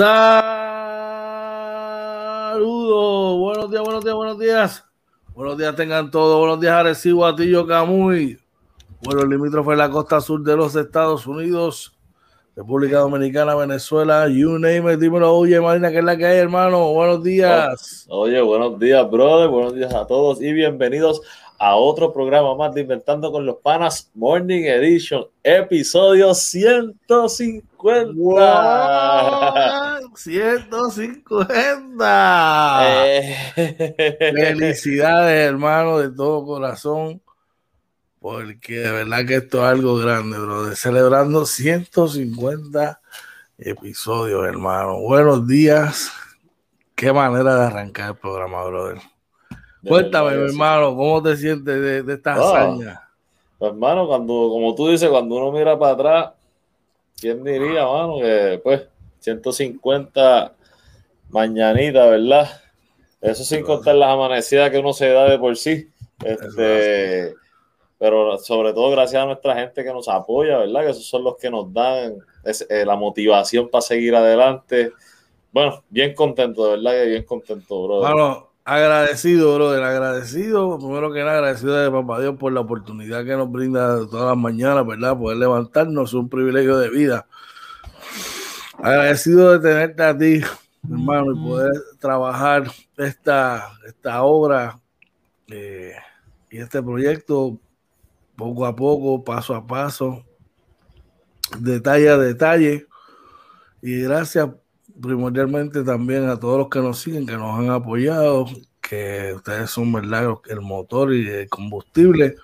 Saludos, buenos días, buenos días, buenos días. Buenos días tengan todos, buenos días Arecibo, Atillo, Camuy. Bueno, el limítrofe de la costa sur de los Estados Unidos, República Dominicana, Venezuela, you name it, dímelo, oye Marina, ¿qué es la que hay, hermano? Buenos días. Oye, buenos días, brother, buenos días a todos y bienvenidos a otro programa más de Inventando con los Panas Morning Edition, episodio 150. Wow, 150. Eh, Felicidades, hermano, de todo corazón, porque de verdad que esto es algo grande, brother. Celebrando 150 episodios, hermano. Buenos días. Qué manera de arrancar el programa, brother. de Cuéntame, verdad hermano, ¿cómo te sientes de, de esta Ah. hazaña? Hermano, cuando, como tú dices, cuando uno mira para atrás, ¿quién diría, mano? Que pues 150 mañanitas, ¿verdad? Eso sin contar las amanecidas que uno se da de por sí. Este, pero sobre todo gracias a nuestra gente que nos apoya, ¿verdad? Que esos son los que nos dan es- eh, la motivación para seguir adelante. Bueno, bien contento, de verdad que bien contento, bro. Bueno, agradecido, brother, agradecido. Primero que nada, agradecido de Papá Dios por la oportunidad que nos brinda todas las mañanas, ¿verdad? Poder levantarnos, es un privilegio de vida. Agradecido de tenerte a ti, hermano, y poder trabajar esta, esta obra eh, y este proyecto poco a poco, paso a paso, detalle a detalle. Y gracias primordialmente también a todos los que nos siguen, que nos han apoyado, que ustedes son verdad el motor y el combustible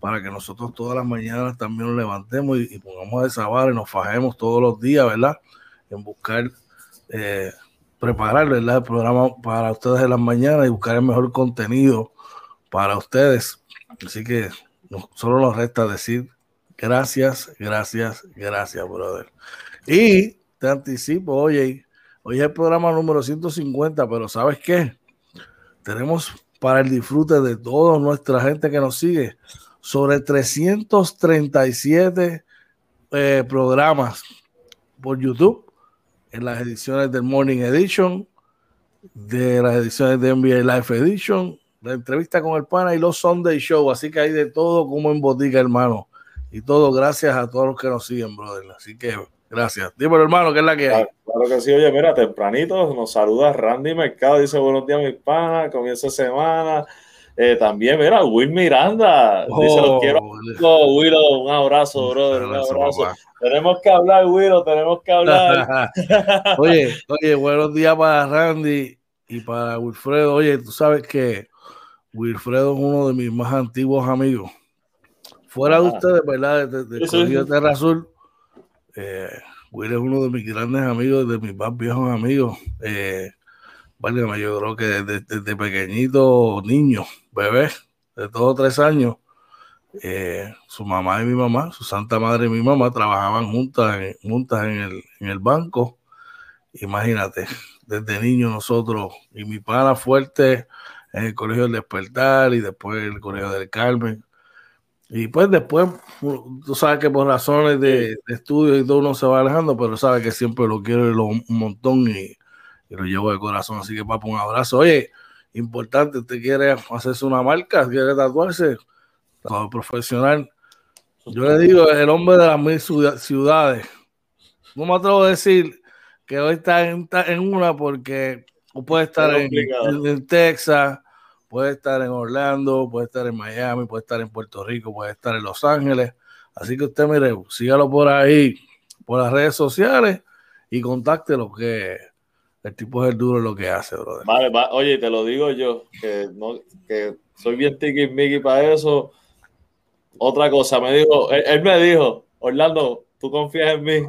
para que nosotros todas las mañanas también nos levantemos y, pongamos esa vara y nos fajemos todos los días, ¿verdad? En buscar, eh, preparar, ¿verdad? El programa para ustedes en las mañanas y buscar el mejor contenido para ustedes. Así que solo nos resta decir gracias, gracias, gracias, brother. Y te anticipo, oye, hoy es el programa número 150, pero ¿sabes qué? Tenemos para el disfrute de toda nuestra gente que nos sigue sobre 337 eh, programas por YouTube en las ediciones del Morning Edition, de las ediciones de NBA Live Edition, la entrevista con el pana y los Sunday Show. Así que hay de todo como en botica, hermano. Y todo gracias a todos los que nos siguen, brother. Así que gracias. Dímelo, hermano, que es la que hay. Claro, claro que sí, oye, mira, tempranito nos saluda Randy Mercado, dice buenos días, mis panas, comienzo de semana. Eh, también, mira, Will Miranda, dice los Oh, quiero. Willow, un abrazo, brother, un abrazo. Tenemos que hablar, Willow, tenemos que hablar. oye, oye, buenos días para Randy y para Wilfredo. Oye, tú sabes que Wilfredo es uno de mis más antiguos amigos. Fuera de Ah. ustedes, ¿verdad? De, de, de Sí, sí. Terra Azul, eh, Will es uno de mis grandes amigos, de mis más viejos amigos. Eh, válgame, yo creo que desde, desde pequeñito, niño, bebé, de todos tres años, eh, su mamá y mi mamá, su santa madre y mi mamá trabajaban juntas, juntas en, el, en el banco. Imagínate, desde niño nosotros y mi pana fuerte en el colegio del despertar y después el colegio del Carmen. Y pues después, tú sabes que por razones de, de estudio y todo uno se va alejando, pero sabes que siempre lo quiero lo- un montón y, y lo llevo de corazón. Así que, papá, un abrazo. Oye, importante, usted quiere hacerse una marca, quiere tatuarse, como profesional. Yo le digo, el hombre de las mil ciudad- ciudades. No me atrevo a decir que hoy está en, una porque puede estar en Texas, puede estar en Orlando, puede estar en Miami, puede estar en Puerto Rico, puede estar en Los Ángeles. Así que usted, mire, sígalo por ahí, por las redes sociales y contáctelo, que el tipo es el duro en lo que hace, brother. Vale, va- oye, te lo digo yo, que, no, que soy bien tiki para eso. Otra cosa, me dijo, él, él me dijo, Orlando, ¿tú confías en mí?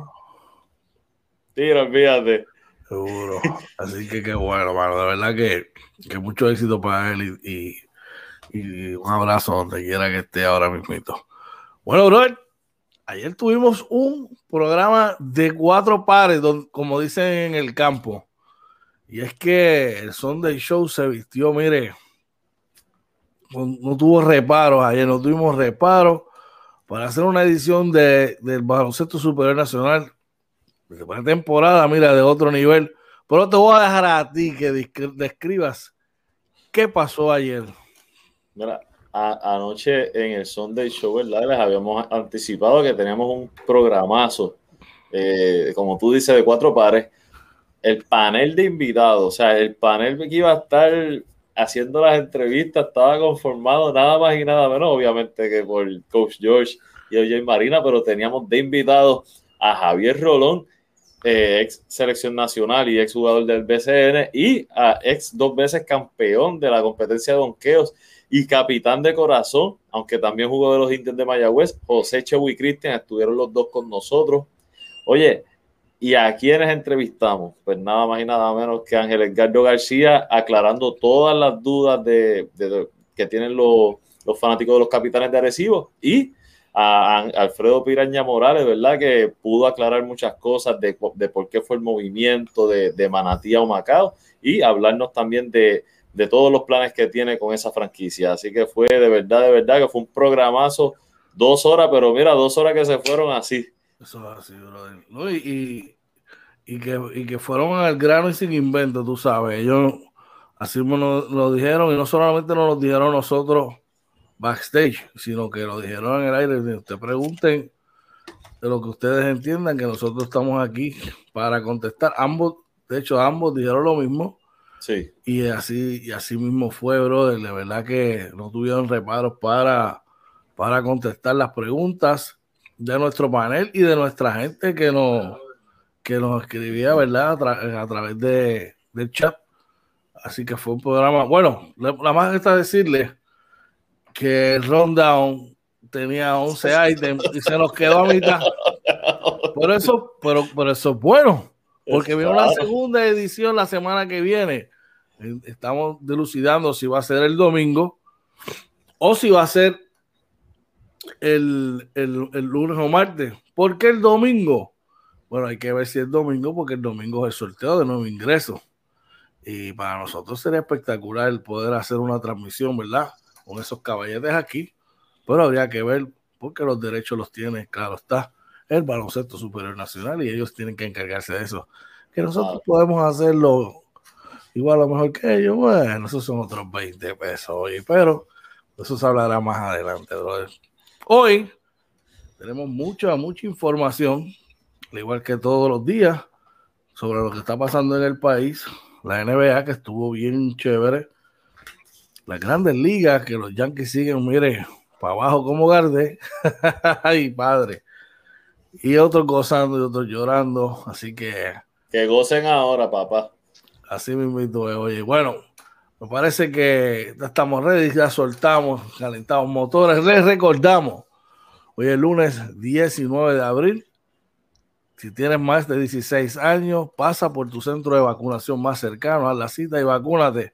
Tira, olvídate. Seguro. Así que qué bueno, mano. De verdad que, que mucho éxito para él y, y- un abrazo donde quiera que esté ahora mismito. Bueno, brother, ayer tuvimos un programa de cuatro pares, don- como dicen en el campo. Y es que el Sunday Show se vistió, mire, no, no tuvo reparos ayer, no tuvimos reparos para hacer una edición de, del baloncesto superior nacional De temporada, mira, de otro nivel. Pero te voy a dejar a ti que describas qué pasó ayer. Mira, anoche en el Sunday Show, ¿verdad? Les habíamos anticipado que teníamos un programazo, eh, como tú dices, de cuatro pares. El panel de invitados, o sea, el panel que iba a estar haciendo las entrevistas estaba conformado nada más y nada menos, obviamente, que por Coach George y OJ Marina, pero teníamos de invitados a Javier Rolón, eh, ex selección nacional y ex jugador del BCN, y a ex dos veces campeón de la competencia de donqueos y capitán de corazón, aunque también jugó de los indios de Mayagüez, José Chewy y Cristian estuvieron los dos con nosotros. Oye, ¿y a quiénes entrevistamos? Pues nada más y nada menos que Ángel Edgardo García, aclarando todas las dudas de, que tienen los, los, fanáticos de los capitanes de Arecibo y a, Alfredo Piraña Morales, ¿verdad? Que pudo aclarar muchas cosas de, de por qué fue el movimiento de, de Manatí a Humacao y hablarnos también de, de todos los planes que tiene con esa franquicia. Así que fue de verdad, de verdad que fue un programazo, dos horas, pero mira, dos horas que se fueron así. Eso es así, brother. No, y, y, que, y que fueron al grano y sin invento, tú sabes. Ellos así nos lo dijeron y no solamente nos lo dijeron nosotros backstage, sino que lo dijeron en el aire. Te pregunten de lo que ustedes entiendan, que nosotros estamos aquí para contestar. Ambos, de hecho, ambos dijeron lo mismo y así, y así mismo fue, brother. De verdad que no tuvieron reparos para, para contestar las preguntas de nuestro panel y de nuestra gente que nos, que nos escribía, ¿verdad? A, través de, del chat. Así que fue un programa. Bueno, la más está decirle que el rundown tenía 11 items y se nos quedó a mitad. Por eso, pero, pero eso es bueno, porque viene una segunda edición la semana que viene Estamos delucidando si va a ser el domingo o si va a ser el, lunes o martes. ¿Por qué el domingo? Bueno, hay que ver si es domingo, porque el domingo es el sorteo de nuevo ingreso. Y para nosotros sería espectacular el poder hacer una transmisión, ¿verdad? Con esos caballetes aquí. Pero habría que ver, porque los derechos los tiene, claro está, el baloncesto superior nacional y ellos tienen que encargarse de eso. Que nosotros podemos hacerlo igual a lo mejor que ellos, bueno, esos son otros 20 pesos hoy, pero eso se hablará más adelante, brother. Hoy tenemos mucha, mucha información, al igual que todos los días, sobre lo que está pasando en el país. La NBA que estuvo bien chévere. Las grandes ligas que los Yankees siguen, mire, para abajo como Garde. Ay, padre. Y otros gozando y otros llorando. Así que. Que gocen ahora, papá. Así mismo, oye, bueno, me parece que ya estamos ready, ya soltamos, calentamos motores, les recordamos, hoy es lunes 19 de abril, si tienes más de 16 años, pasa por tu centro de vacunación más cercano, haz la cita y vacúnate.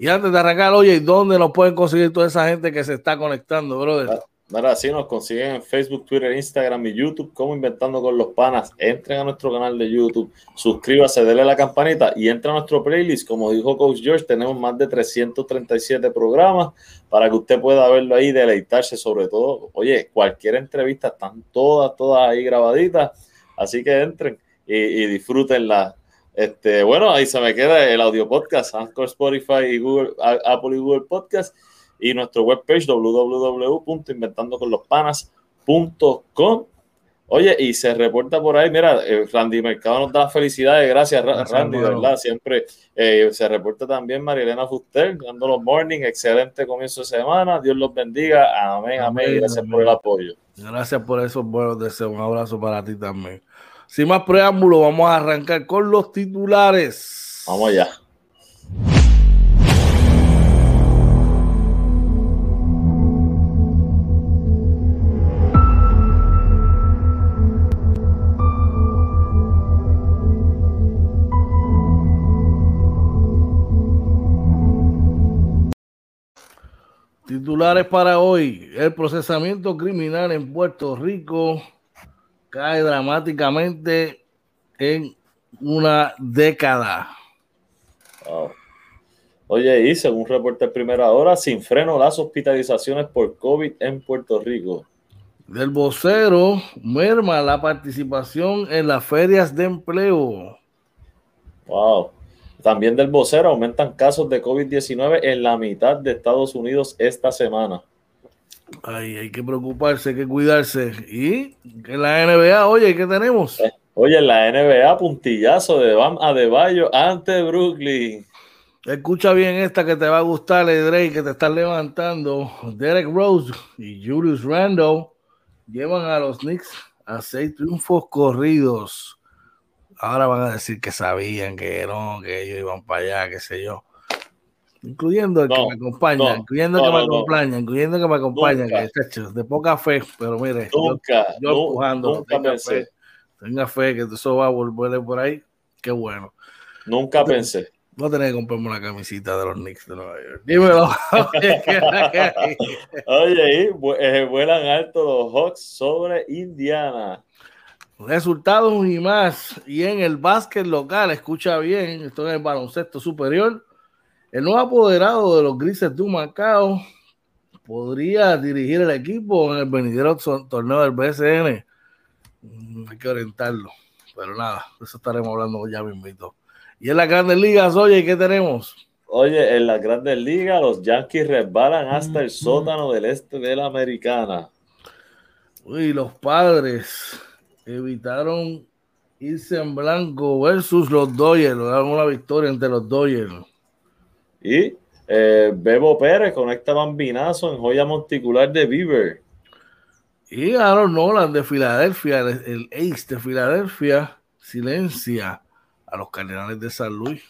Y antes de arrancar, oye, ¿dónde nos pueden conseguir toda esa gente que se está conectando, brother? Ah, Mira, así nos consiguen en Facebook, Twitter, Instagram y YouTube como Inventando con los Panas. Entren a nuestro canal de YouTube, suscríbase, denle la campanita y entren a nuestro playlist. Como dijo Coach George, tenemos más de 337 programas para que usted pueda verlo ahí, deleitarse sobre todo. Oye, cualquier entrevista están todas, todas ahí grabaditas. Así que entren y, y disfrútenla. Este, bueno, ahí se me queda el audio podcast, Anchor, Spotify y Google, Apple y Google Podcast y nuestro webpage www.inventandoconlospanas.com. Oye, y se reporta por ahí, mira, eh, Randy Mercado nos da felicidades, gracias, Randy, ¿verdad? Siempre eh, se reporta también Marilena Fuster, dando los morning, excelente comienzo de semana, Dios los bendiga, amén, amén, gracias por el apoyo. Gracias por esos buenos deseos, un abrazo para ti también. Sin más preámbulo, vamos a arrancar con los titulares. Vamos allá. Titulares para hoy. El procesamiento criminal en Puerto Rico cae dramáticamente en una década. Oye, y según reporte de primera hora, sin freno las hospitalizaciones por COVID en Puerto Rico. Del vocero merma la participación en las ferias de empleo. Wow. También del vocero aumentan casos de COVID-19 en la mitad de Estados Unidos esta semana. Ay, hay que preocuparse, hay que cuidarse. Y en la NBA, oye, ¿qué tenemos? Eh, oye, en la NBA, puntillazo de Bam Adebayo ante Brooklyn. Escucha bien esta que te va a gustar, Drake, que te están levantando. Derek Rose y Julius Randle llevan a los Knicks a seis triunfos corridos. Ahora van a decir que sabían que no, que ellos iban para allá, qué sé yo. Incluyendo el que me acompaña, incluyendo el que me acompaña, incluyendo el que me acompaña, que es de poca fe, pero mire, nunca, yo, empujando, tenga fe, tenga fe que eso va a volver por ahí, qué bueno. Nunca pensé. Voy a tener que comprarme una camisita de los Knicks de Nueva York. Dímelo. Oye, eh, vuelan alto los Hawks sobre Indiana. Resultados y más. Y en el básquet local, escucha bien, esto es el baloncesto superior. El nuevo apoderado de los Grises de Macao podría dirigir el equipo en el venidero torneo del BSN. Mm, hay que orientarlo, pero nada, eso estaremos hablando ya mismito. Y en las grandes ligas, oye, ¿qué tenemos? Oye, en las grandes ligas los Yankees resbalan hasta el sótano del este de la americana. Uy, los padres evitaron irse en blanco versus los Dodgers, lograron una victoria entre los Dodgers. Y eh, Bebo Pérez conecta bambinazo en joya monticular de Beaver. Y Aaron Nolan de Filadelfia, el ace de Filadelfia, silencia a los Cardenales de San Luis.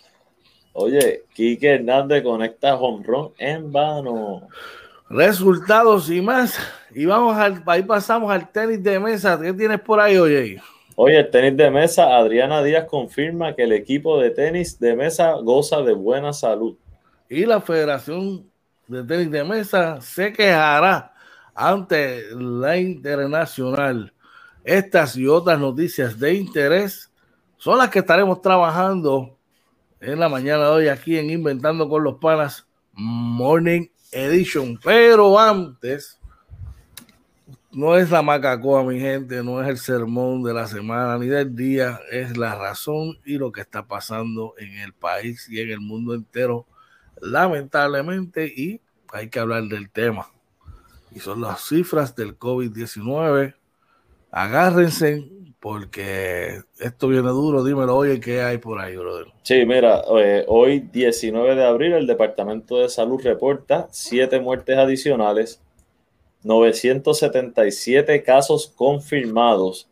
Oye, Quique Hernández conecta jonrón en vano. Resultados y más. Y vamos al, ahí pasamos al tenis de mesa. ¿Qué tienes por ahí, oye? Oye, el tenis de mesa, Adriana Díaz confirma que el equipo de tenis de mesa goza de buena salud. Y la Federación de Tenis de Mesa se quejará ante la internacional. Estas y otras noticias de interés son las que estaremos trabajando en la mañana de hoy aquí en Inventando con los Panas Morning Edition. Pero antes, no es la macacoa, mi gente, no es el sermón de la semana ni del día, es la razón y lo que está pasando en el país y en el mundo entero, lamentablemente, y hay que hablar del tema. Y son las cifras del COVID-19. Agárrense, porque esto viene duro. Dímelo, oye, ¿qué hay por ahí, brother? Sí, mira, eh, hoy 19 de abril el Departamento de Salud reporta siete muertes adicionales, 977 casos confirmados,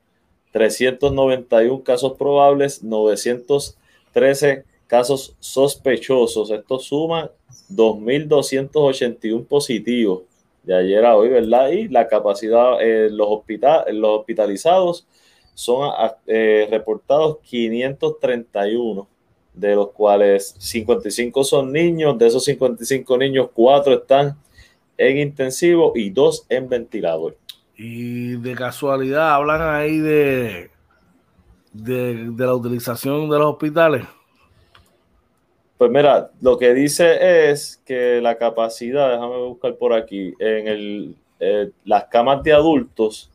391 casos probables, 913 casos sospechosos. Esto suma 2.281 positivos de ayer a hoy, ¿verdad? Y la capacidad en los, los hospitalizados son eh, reportados 531, de los cuales 55 son niños. De esos 55 niños, 4 están en intensivo y 2 en ventilador. Y de casualidad hablan ahí de, de, la utilización de los hospitales. Pues mira, lo que dice es que la capacidad, déjame buscar por aquí, en el, eh, las camas de adultos,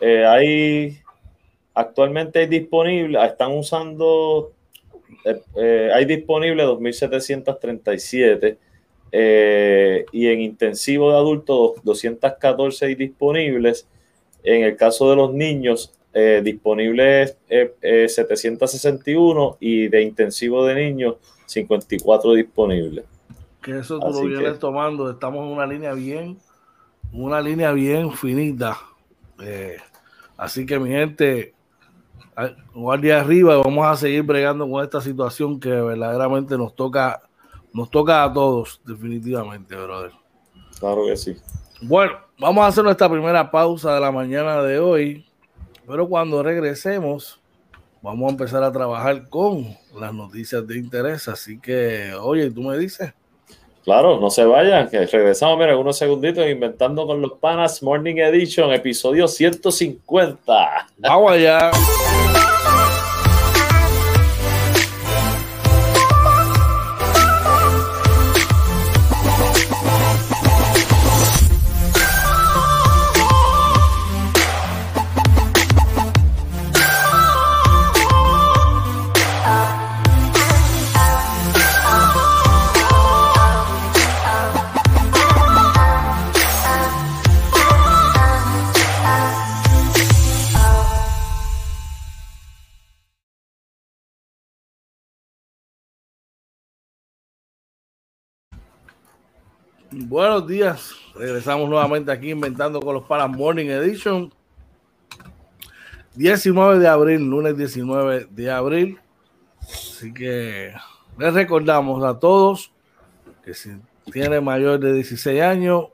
eh, hay Actualmente hay disponible, están usando, eh, eh, hay disponible 2.737 eh, y en intensivo de adultos 214 disponibles. En el caso de los niños, disponibles 761 y de intensivo de niños 54 disponibles. Que eso tú lo vienes tomando, estamos en una línea bien, una línea bien finita. así que mi gente, guardia arriba vamos a seguir bregando con esta situación que verdaderamente nos toca, nos toca a todos, definitivamente, brother. Claro que sí. Bueno, vamos a hacer nuestra primera pausa de la mañana de hoy, pero cuando regresemos, vamos a empezar a trabajar con las noticias de interés. Así que, oye, tú me dices. Claro, no se vayan, que regresamos, mira, unos segunditos inventando con los panas Morning Edition, episodio 150. Vamos allá. Buenos días. Regresamos nuevamente aquí inventando con los Panas Morning Edition. 19 de abril, lunes 19 de abril. Así que les recordamos a todos que si tiene mayor de 16 años,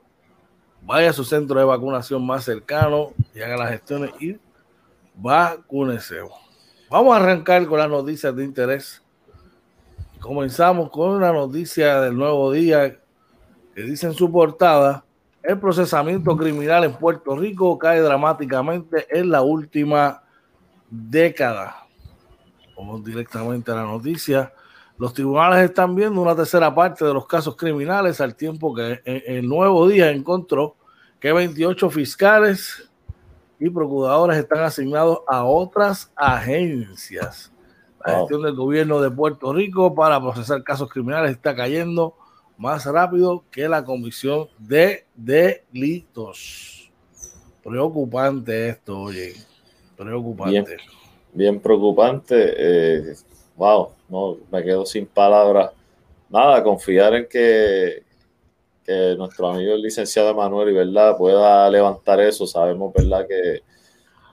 vaya a su centro de vacunación más cercano y haga las gestiones y vacúnese. Vamos a arrancar con las noticias de interés. Comenzamos con una noticia del nuevo día que dice en su portada, el procesamiento criminal en Puerto Rico cae dramáticamente en la última década. Vamos directamente a la noticia. Los tribunales están viendo una tercera parte de los casos criminales al tiempo que el nuevo día encontró que 28 fiscales y procuradores están asignados a otras agencias. La gestión del gobierno de Puerto Rico para procesar casos criminales está cayendo más rápido que la comisión de delitos. Preocupante esto, oye. Preocupante. Bien, preocupante. Eh, wow, no, me quedo sin palabras. Nada, confiar en que, que nuestro amigo el licenciado Emanuel, ¿verdad?, pueda levantar eso. Sabemos, ¿verdad?, que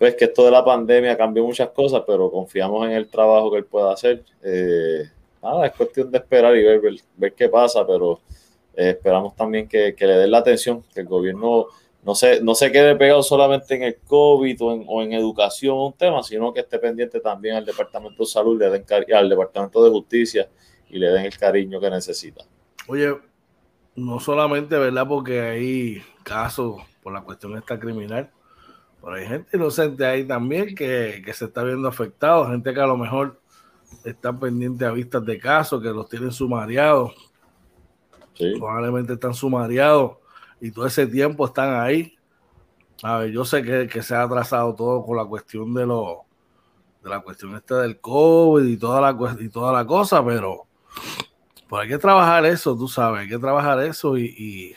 pues que esto de la pandemia cambió muchas cosas, pero confiamos en el trabajo que él pueda hacer. Eh, nada, es cuestión de esperar y ver, ver, qué pasa, pero eh, esperamos también que, le den la atención, que el gobierno no se, no se quede pegado solamente en el COVID o en, o en educación, un tema, sino que esté pendiente también al Departamento de Salud, le den al Departamento de Justicia y le den el cariño que necesita. Oye, no solamente, ¿verdad? Porque hay casos por la cuestión esta criminal, pero hay gente inocente ahí también que, que se está viendo afectado, gente que a lo mejor están pendientes a vistas de casos, que los tienen sumariados. Probablemente están sumariados y todo ese tiempo están ahí. A ver, yo sé que, se ha atrasado todo con la cuestión de lo de la cuestión esta del COVID y toda la y toda la cosa, pero, hay que trabajar eso, tú sabes, hay que trabajar eso y,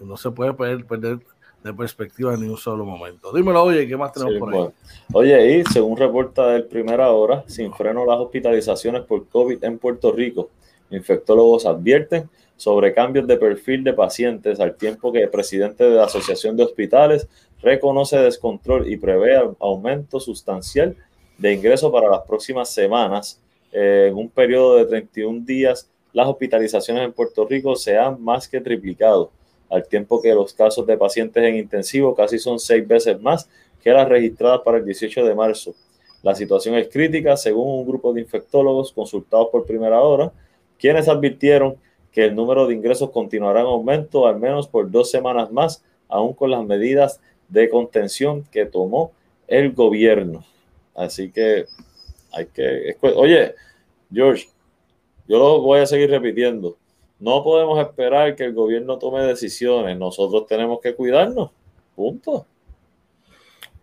no se puede perder, perder de perspectiva en ni un solo momento. Dímelo, oye, ¿qué más tenemos por ahí? Oye, y según reporta del Primera Hora, sin freno las hospitalizaciones por COVID en Puerto Rico. Infectólogos advierten sobre cambios de perfil de pacientes al tiempo que el presidente de la Asociación de Hospitales reconoce descontrol y prevé aumento sustancial de ingresos para las próximas semanas. en un periodo de 31 días, las hospitalizaciones en Puerto Rico se han más que triplicado al tiempo que los casos de pacientes en intensivo casi son seis veces más que las registradas para el 18 de marzo. La situación es crítica, según un grupo de infectólogos consultados por primera hora, quienes advirtieron que el número de ingresos continuará en aumento al menos por dos semanas más, aún con las medidas de contención que tomó el gobierno. Así que hay que... Oye, George, yo lo voy a seguir repitiendo no podemos esperar que el gobierno tome decisiones. Nosotros tenemos que cuidarnos. Punto.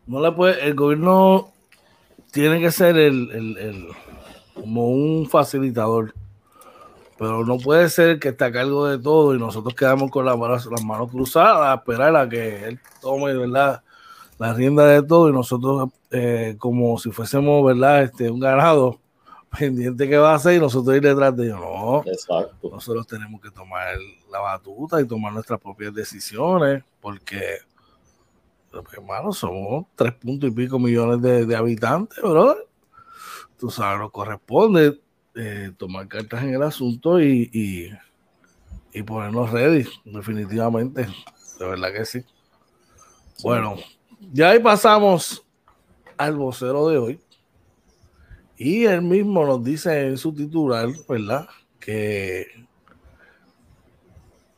No le puede, el gobierno tiene que ser el, como un facilitador. Pero no puede ser que esté a cargo de todo y nosotros quedamos con las manos, las manos cruzadas a esperar a que él tome ¿verdad? la rienda de todo y nosotros eh, como si fuésemos ¿verdad? Este, un ganado pendiente que va a hacer y nosotros ir detrás de ellos. No, Exacto. nosotros tenemos que tomar la batuta y tomar nuestras propias decisiones, porque, hermano, somos tres puntos y pico millones de, habitantes, bro. Tú sabes, nos corresponde eh, tomar cartas en el asunto y, y, y, ponernos ready, definitivamente. De verdad que sí. Bueno, ya ahí pasamos al vocero de hoy. Y él mismo nos dice en su titular, ¿verdad? Que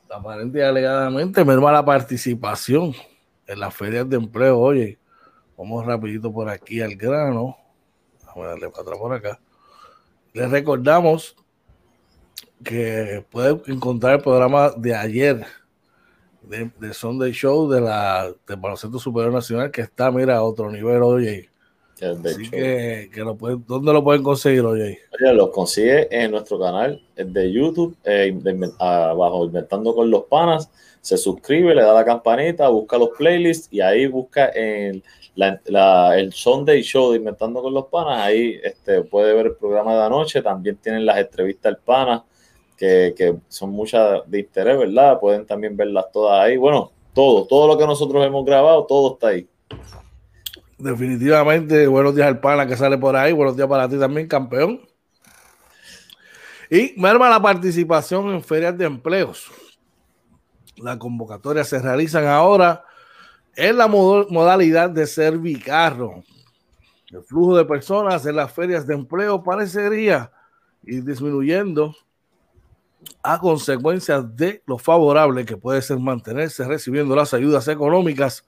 aparentemente y alegadamente merma la participación en las ferias de empleo. Oye, vamos rapidito por aquí al grano. Vamos a darle para atrás por acá. Les recordamos que pueden encontrar el programa de ayer de, de Sunday Show de la del Baloncesto Superior Nacional que está, mira, a otro nivel, oye Así que, ¿dónde lo pueden conseguir hoy? Oye, lo consigue en nuestro canal de YouTube, eh, abajo, Inventando con los Panas. Se suscribe, le da la campanita, busca los playlists y ahí busca en el Sunday Show de Inventando con los Panas. Ahí este, puede ver el programa de anoche. También tienen las entrevistas al Pana que, son muchas de interés, ¿verdad? Pueden también verlas todas ahí. Bueno, todo, todo lo que nosotros hemos grabado, todo está ahí. Definitivamente, buenos días al pana que sale por ahí, buenos días para ti también, campeón. Y merma la participación en ferias de empleos. Las convocatorias se realizan ahora en la modalidad de servicarro. El flujo de personas en las ferias de empleo parecería ir disminuyendo a consecuencia de lo favorable que puede ser mantenerse recibiendo las ayudas económicas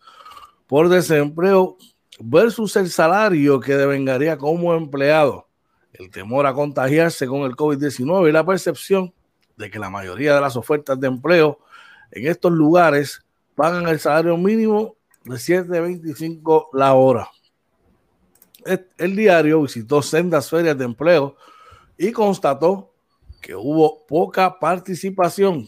por desempleo versus el salario que devengaría como empleado. El temor a contagiarse con el COVID-19 y la percepción de que la mayoría de las ofertas de empleo en estos lugares pagan el salario mínimo de 7.25 la hora. El diario visitó sendas ferias de empleo y constató que hubo poca participación.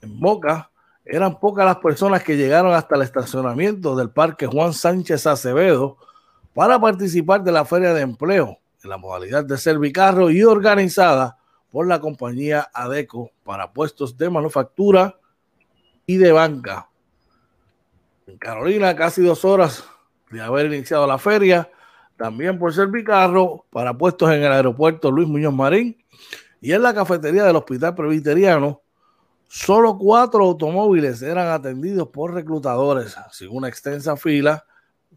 En Boca eran pocas las personas que llegaron hasta el estacionamiento del Parque Juan Sánchez Acevedo para participar de la feria de empleo en la modalidad de servicarro y organizada por la compañía ADECO para puestos de manufactura y de banca. En Carolina, casi dos horas de haber iniciado la feria, también por Servicarro para puestos en el aeropuerto Luis Muñoz Marín y en la cafetería del Hospital Presbiteriano, solo cuatro automóviles eran atendidos por reclutadores, sin una extensa fila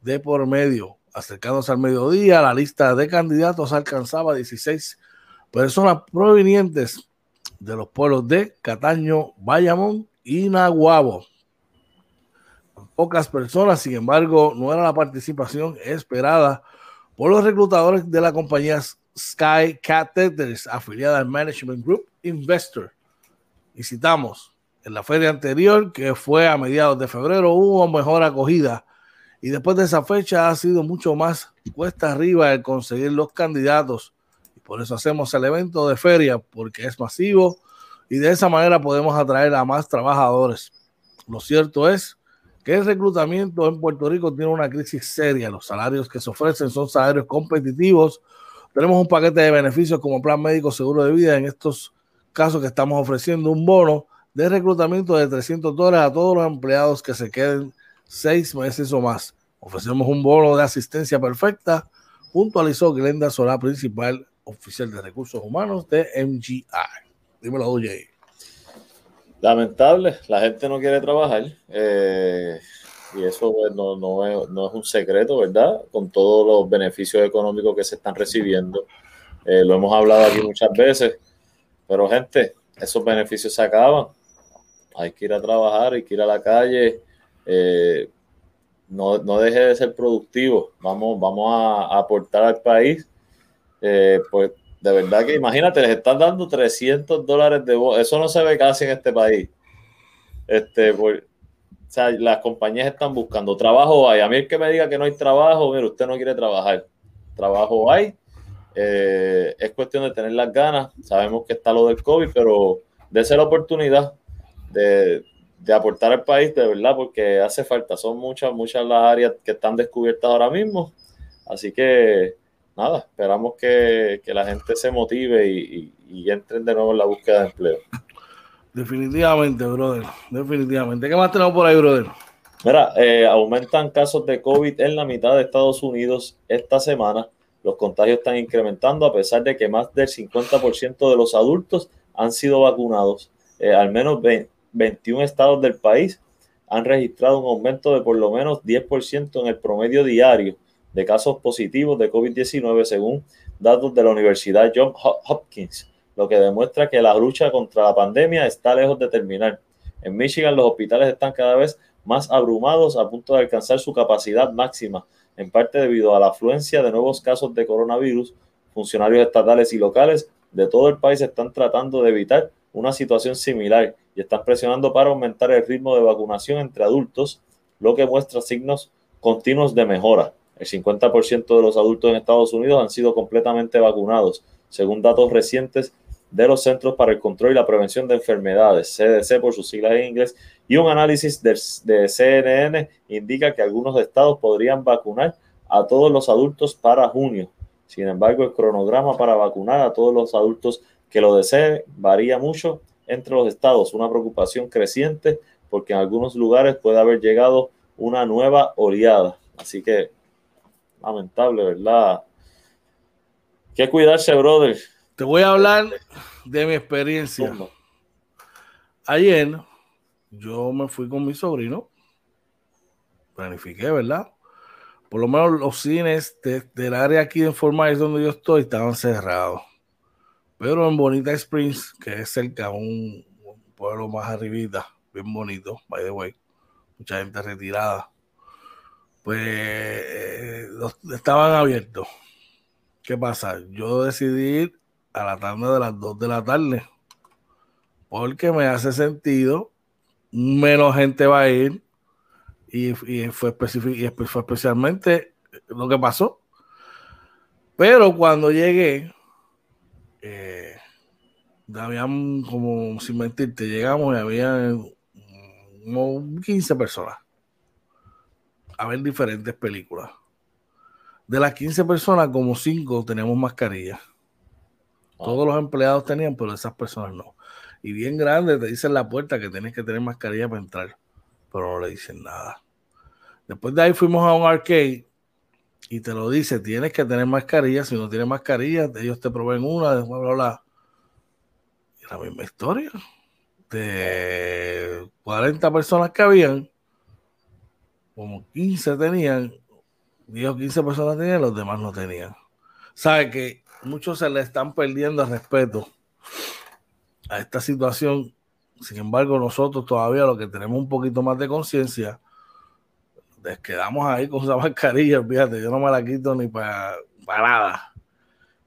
de por medio. Acercándose al mediodía, la lista de candidatos alcanzaba 16 personas provenientes de los pueblos de Cataño, Bayamón y Naguabo. Pocas personas, sin embargo, no era la participación esperada por los reclutadores de la compañía Sky Catheters, afiliada al Management Group Investor. Y citamos, en la feria anterior, que fue a mediados de febrero, hubo mejor acogida. Y después de esa fecha ha sido mucho más cuesta arriba el conseguir los candidatos. Y por eso hacemos el evento de feria, porque es masivo y de esa manera podemos atraer a más trabajadores. Lo cierto es que el reclutamiento en Puerto Rico tiene una crisis seria. Los salarios que se ofrecen son salarios competitivos tenemos un paquete de beneficios como plan médico, seguro de vida. En estos casos que estamos ofreciendo un bono de reclutamiento de 300 dólares a todos los empleados que se queden seis meses o más. Ofrecemos un bono de asistencia perfecta, puntualizó Glenda Solá, principal oficial de recursos humanos de MGI. Dímelo, OJ. Lamentable, la gente no quiere trabajar. Eh, y eso pues, no, no, es, no, es, un secreto, ¿verdad? Con todos los beneficios económicos que se están recibiendo. Eh, lo hemos hablado aquí muchas veces, pero gente, esos beneficios se acaban. Hay que ir a trabajar, hay que ir a la calle. Eh, no, no, deje de ser productivo. Vamos, vamos a, aportar al país. Eh, pues de verdad que imagínate, les están dando 300 dólares de Eso no se ve casi en este país. Este, o sea, las compañías están buscando trabajo hay. A mí el que me diga que no hay trabajo, mire, usted no quiere trabajar. Trabajo hay. Eh, es cuestión de tener las ganas. Sabemos que está lo del COVID, pero de ser la oportunidad de, aportar al país, de verdad, porque hace falta. Son muchas, muchas las áreas que están descubiertas ahora mismo. Así que, nada, esperamos que, la gente se motive y, y entren de nuevo en la búsqueda de empleo. Definitivamente, brother. Definitivamente. ¿Qué más tenemos por ahí, brother? Mira, eh, aumentan casos de COVID en la mitad de Estados Unidos esta semana. Los contagios están incrementando a pesar de que más del 50% de los adultos han sido vacunados. Eh, al menos 21 estados del país han registrado un aumento de por lo menos 10% en el promedio diario de casos positivos de COVID-19 según datos de la Universidad Johns Hopkins lo que demuestra que la lucha contra la pandemia está lejos de terminar. En Michigan los hospitales están cada vez más abrumados a punto de alcanzar su capacidad máxima, en parte debido a la afluencia de nuevos casos de coronavirus. Funcionarios estatales y locales de todo el país están tratando de evitar una situación similar y están presionando para aumentar el ritmo de vacunación entre adultos, lo que muestra signos continuos de mejora. El 50% de los adultos en Estados Unidos han sido completamente vacunados, según datos recientes de los Centros para el Control y la Prevención de Enfermedades, CDC por sus siglas en inglés, y un análisis de, CNN indica que algunos estados podrían vacunar a todos los adultos para junio. Sin embargo, el cronograma para vacunar a todos los adultos que lo deseen varía mucho entre los estados, una preocupación creciente porque en algunos lugares puede haber llegado una nueva oleada. Así que, lamentable, ¿verdad? Que cuidarse, brother. Te voy a hablar de mi experiencia. Ayer yo me fui con mi sobrino, planifiqué, ¿verdad? Por lo menos los cines del área aquí en Fort donde yo estoy estaban cerrados. Pero en Bonita Springs, que es cerca, un, un pueblo más arribita, bien bonito, by the way, mucha gente retirada, pues eh, estaban abiertos. ¿Qué pasa? Yo decidí ir a la tarde de las 2 de la tarde porque me hace sentido, menos gente va a ir y, fue, y fue especialmente lo que pasó. Pero cuando llegué, eh, habían como, sin mentirte, llegamos y había como 15 personas a ver diferentes películas. De las 15 personas, como 5 teníamos mascarilla. Todos los empleados tenían, pero esas personas no. Y bien grande te dicen la puerta que tienes que tener mascarilla para entrar, pero no le dicen nada. Después de ahí fuimos a un arcade y te lo dice, tienes que tener mascarilla. Si no tienes mascarilla, ellos te proveen una, después bla, bla. Y la misma historia. De 40 personas que habían, como 15 tenían, 10 o 15 personas tenían, los demás no tenían. Sabe que muchos se le están perdiendo el respeto a esta situación. Sin embargo, nosotros todavía lo que tenemos un poquito más de conciencia, quedamos ahí con esa mascarilla, fíjate, yo no me la quito ni para, nada.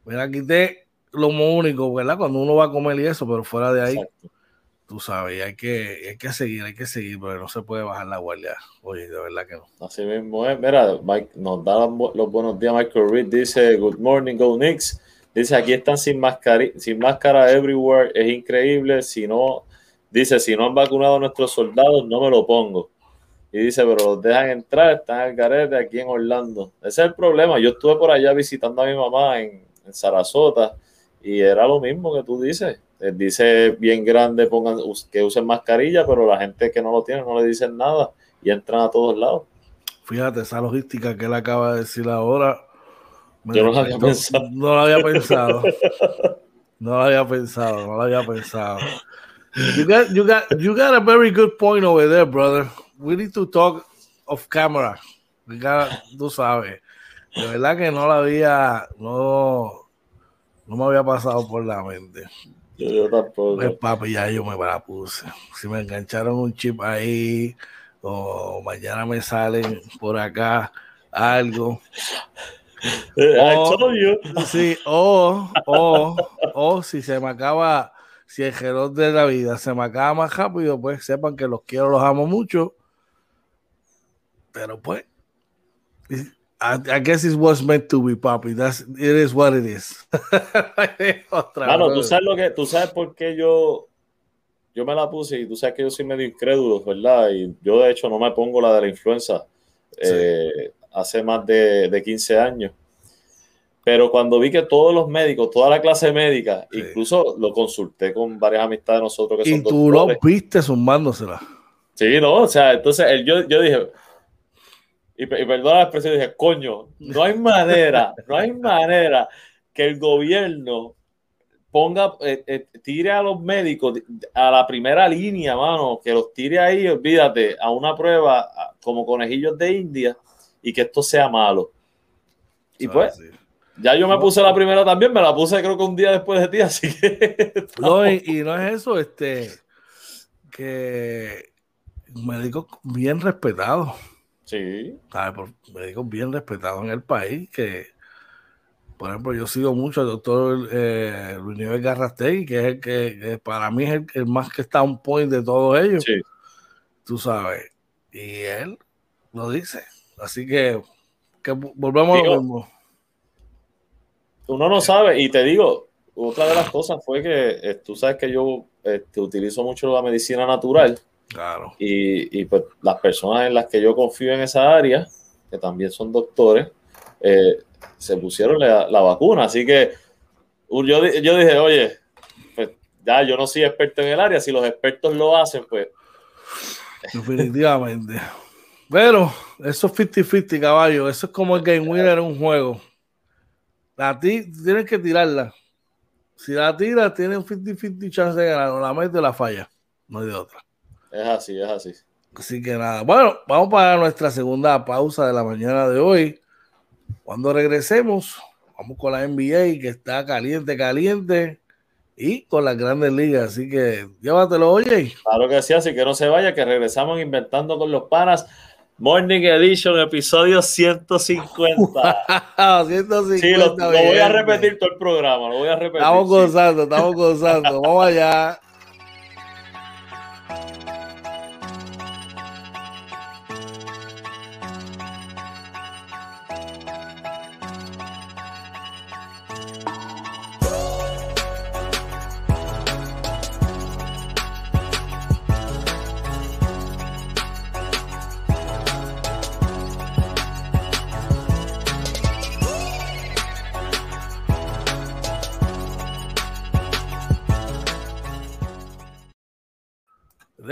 Me la quité lo único, ¿verdad? Cuando uno va a comer y eso, pero fuera de ahí, tú sabes, hay que, hay que seguir, hay que seguir, pero no se puede bajar la guardia. Oye, de verdad que no. Así mismo es. Mira, Mike, nos da los buenos días. Michael Reed dice: Good morning, go Knicks. Dice: aquí están sin, máscara, sin máscara everywhere. Es increíble. Si no, dice: si no han vacunado a nuestros soldados, no me lo pongo. Y dice, pero los dejan entrar, están al garete aquí en Orlando. Ese es el problema. Yo estuve por allá visitando a mi mamá en, Sarasota y era lo mismo que tú dices eh, dice bien grande pongan que usen mascarilla, pero la gente que no lo tiene no le dicen nada y entran a todos lados. Fíjate, esa logística que él acaba de decir ahora. Yo no la había pensado. No la había pensado. No la había pensado, no la había pensado. You got, you got, you got a very good point over there, brother. We need to talk off camera. We got, tú sabes. De verdad que no la había, no, no me había pasado por la mente. Yo, tampoco. Pues papi, ya yo me la puse. Si me engancharon un chip ahí, o mañana me salen por acá algo. Eh, o, sí, o, o, o si se me acaba, si el reloj de la vida se me acaba más rápido, pues sepan que los quiero, los amo mucho. Pero pues, I, I, guess it was meant to be, papi. That's, it is what it is. Otra tú sabes lo que, tú sabes por qué yo, yo me la puse y tú sabes que yo soy medio incrédulo, ¿verdad? Y yo de hecho no me pongo la de la influenza eh, hace más de, de, 15 años. Pero cuando vi que todos los médicos, toda la clase médica, incluso lo consulté con varias amistades de nosotros que y son Y tú lo viste sumándosela. Sí, no, o sea, entonces yo, yo dije, y, perdona la expresión, dije, coño, no hay manera, no hay manera que el gobierno ponga, eh, eh, tire a los médicos a la primera línea, mano, que los tire ahí, olvídate, a una prueba como conejillos de India y que esto sea malo. Y pues, ya yo me puse la primera también, me la puse creo que un día después de ti, así que... No, y, y no es eso, este, que médicos bien respetados Sí. médicos bien respetados en el país que, por ejemplo, yo sigo mucho al doctor eh, Luis Nieves Garrastegui, que es el que, para mí es el, más que está un point de todos ellos. Sí. Tú sabes. Y él lo dice. Así que, que volvemos a lo mismo. Uno no sabe, y te digo, otra de las cosas fue que eh, tú sabes que yo este, utilizo mucho la medicina natural. Claro. Y, pues las personas en las que yo confío en esa área, que también son doctores, eh, se pusieron la, vacuna. Así que yo, yo dije, oye, ya yo no soy experto en el área, si los expertos lo hacen, pues. Definitivamente. Pero eso es 50-50, caballo. Eso es como el game winner en un juego. A ti tienes que tirarla. Si la tiras, tienes un 50-50 chance de ganar. O la metes o la falla. No hay de otra. Es así, es así. Así que nada. Bueno, vamos para nuestra segunda pausa de la mañana de hoy. Cuando regresemos, vamos con la NBA que está caliente, caliente y con las grandes ligas. Así que llévatelo, oye. Claro que sí, así que no se vaya, que regresamos inventando con los panas. Morning Edition, episodio 150. 150. Sí, lo, lo voy a repetir todo el programa, lo voy a repetir. Estamos gozando, estamos gozando. Vamos allá.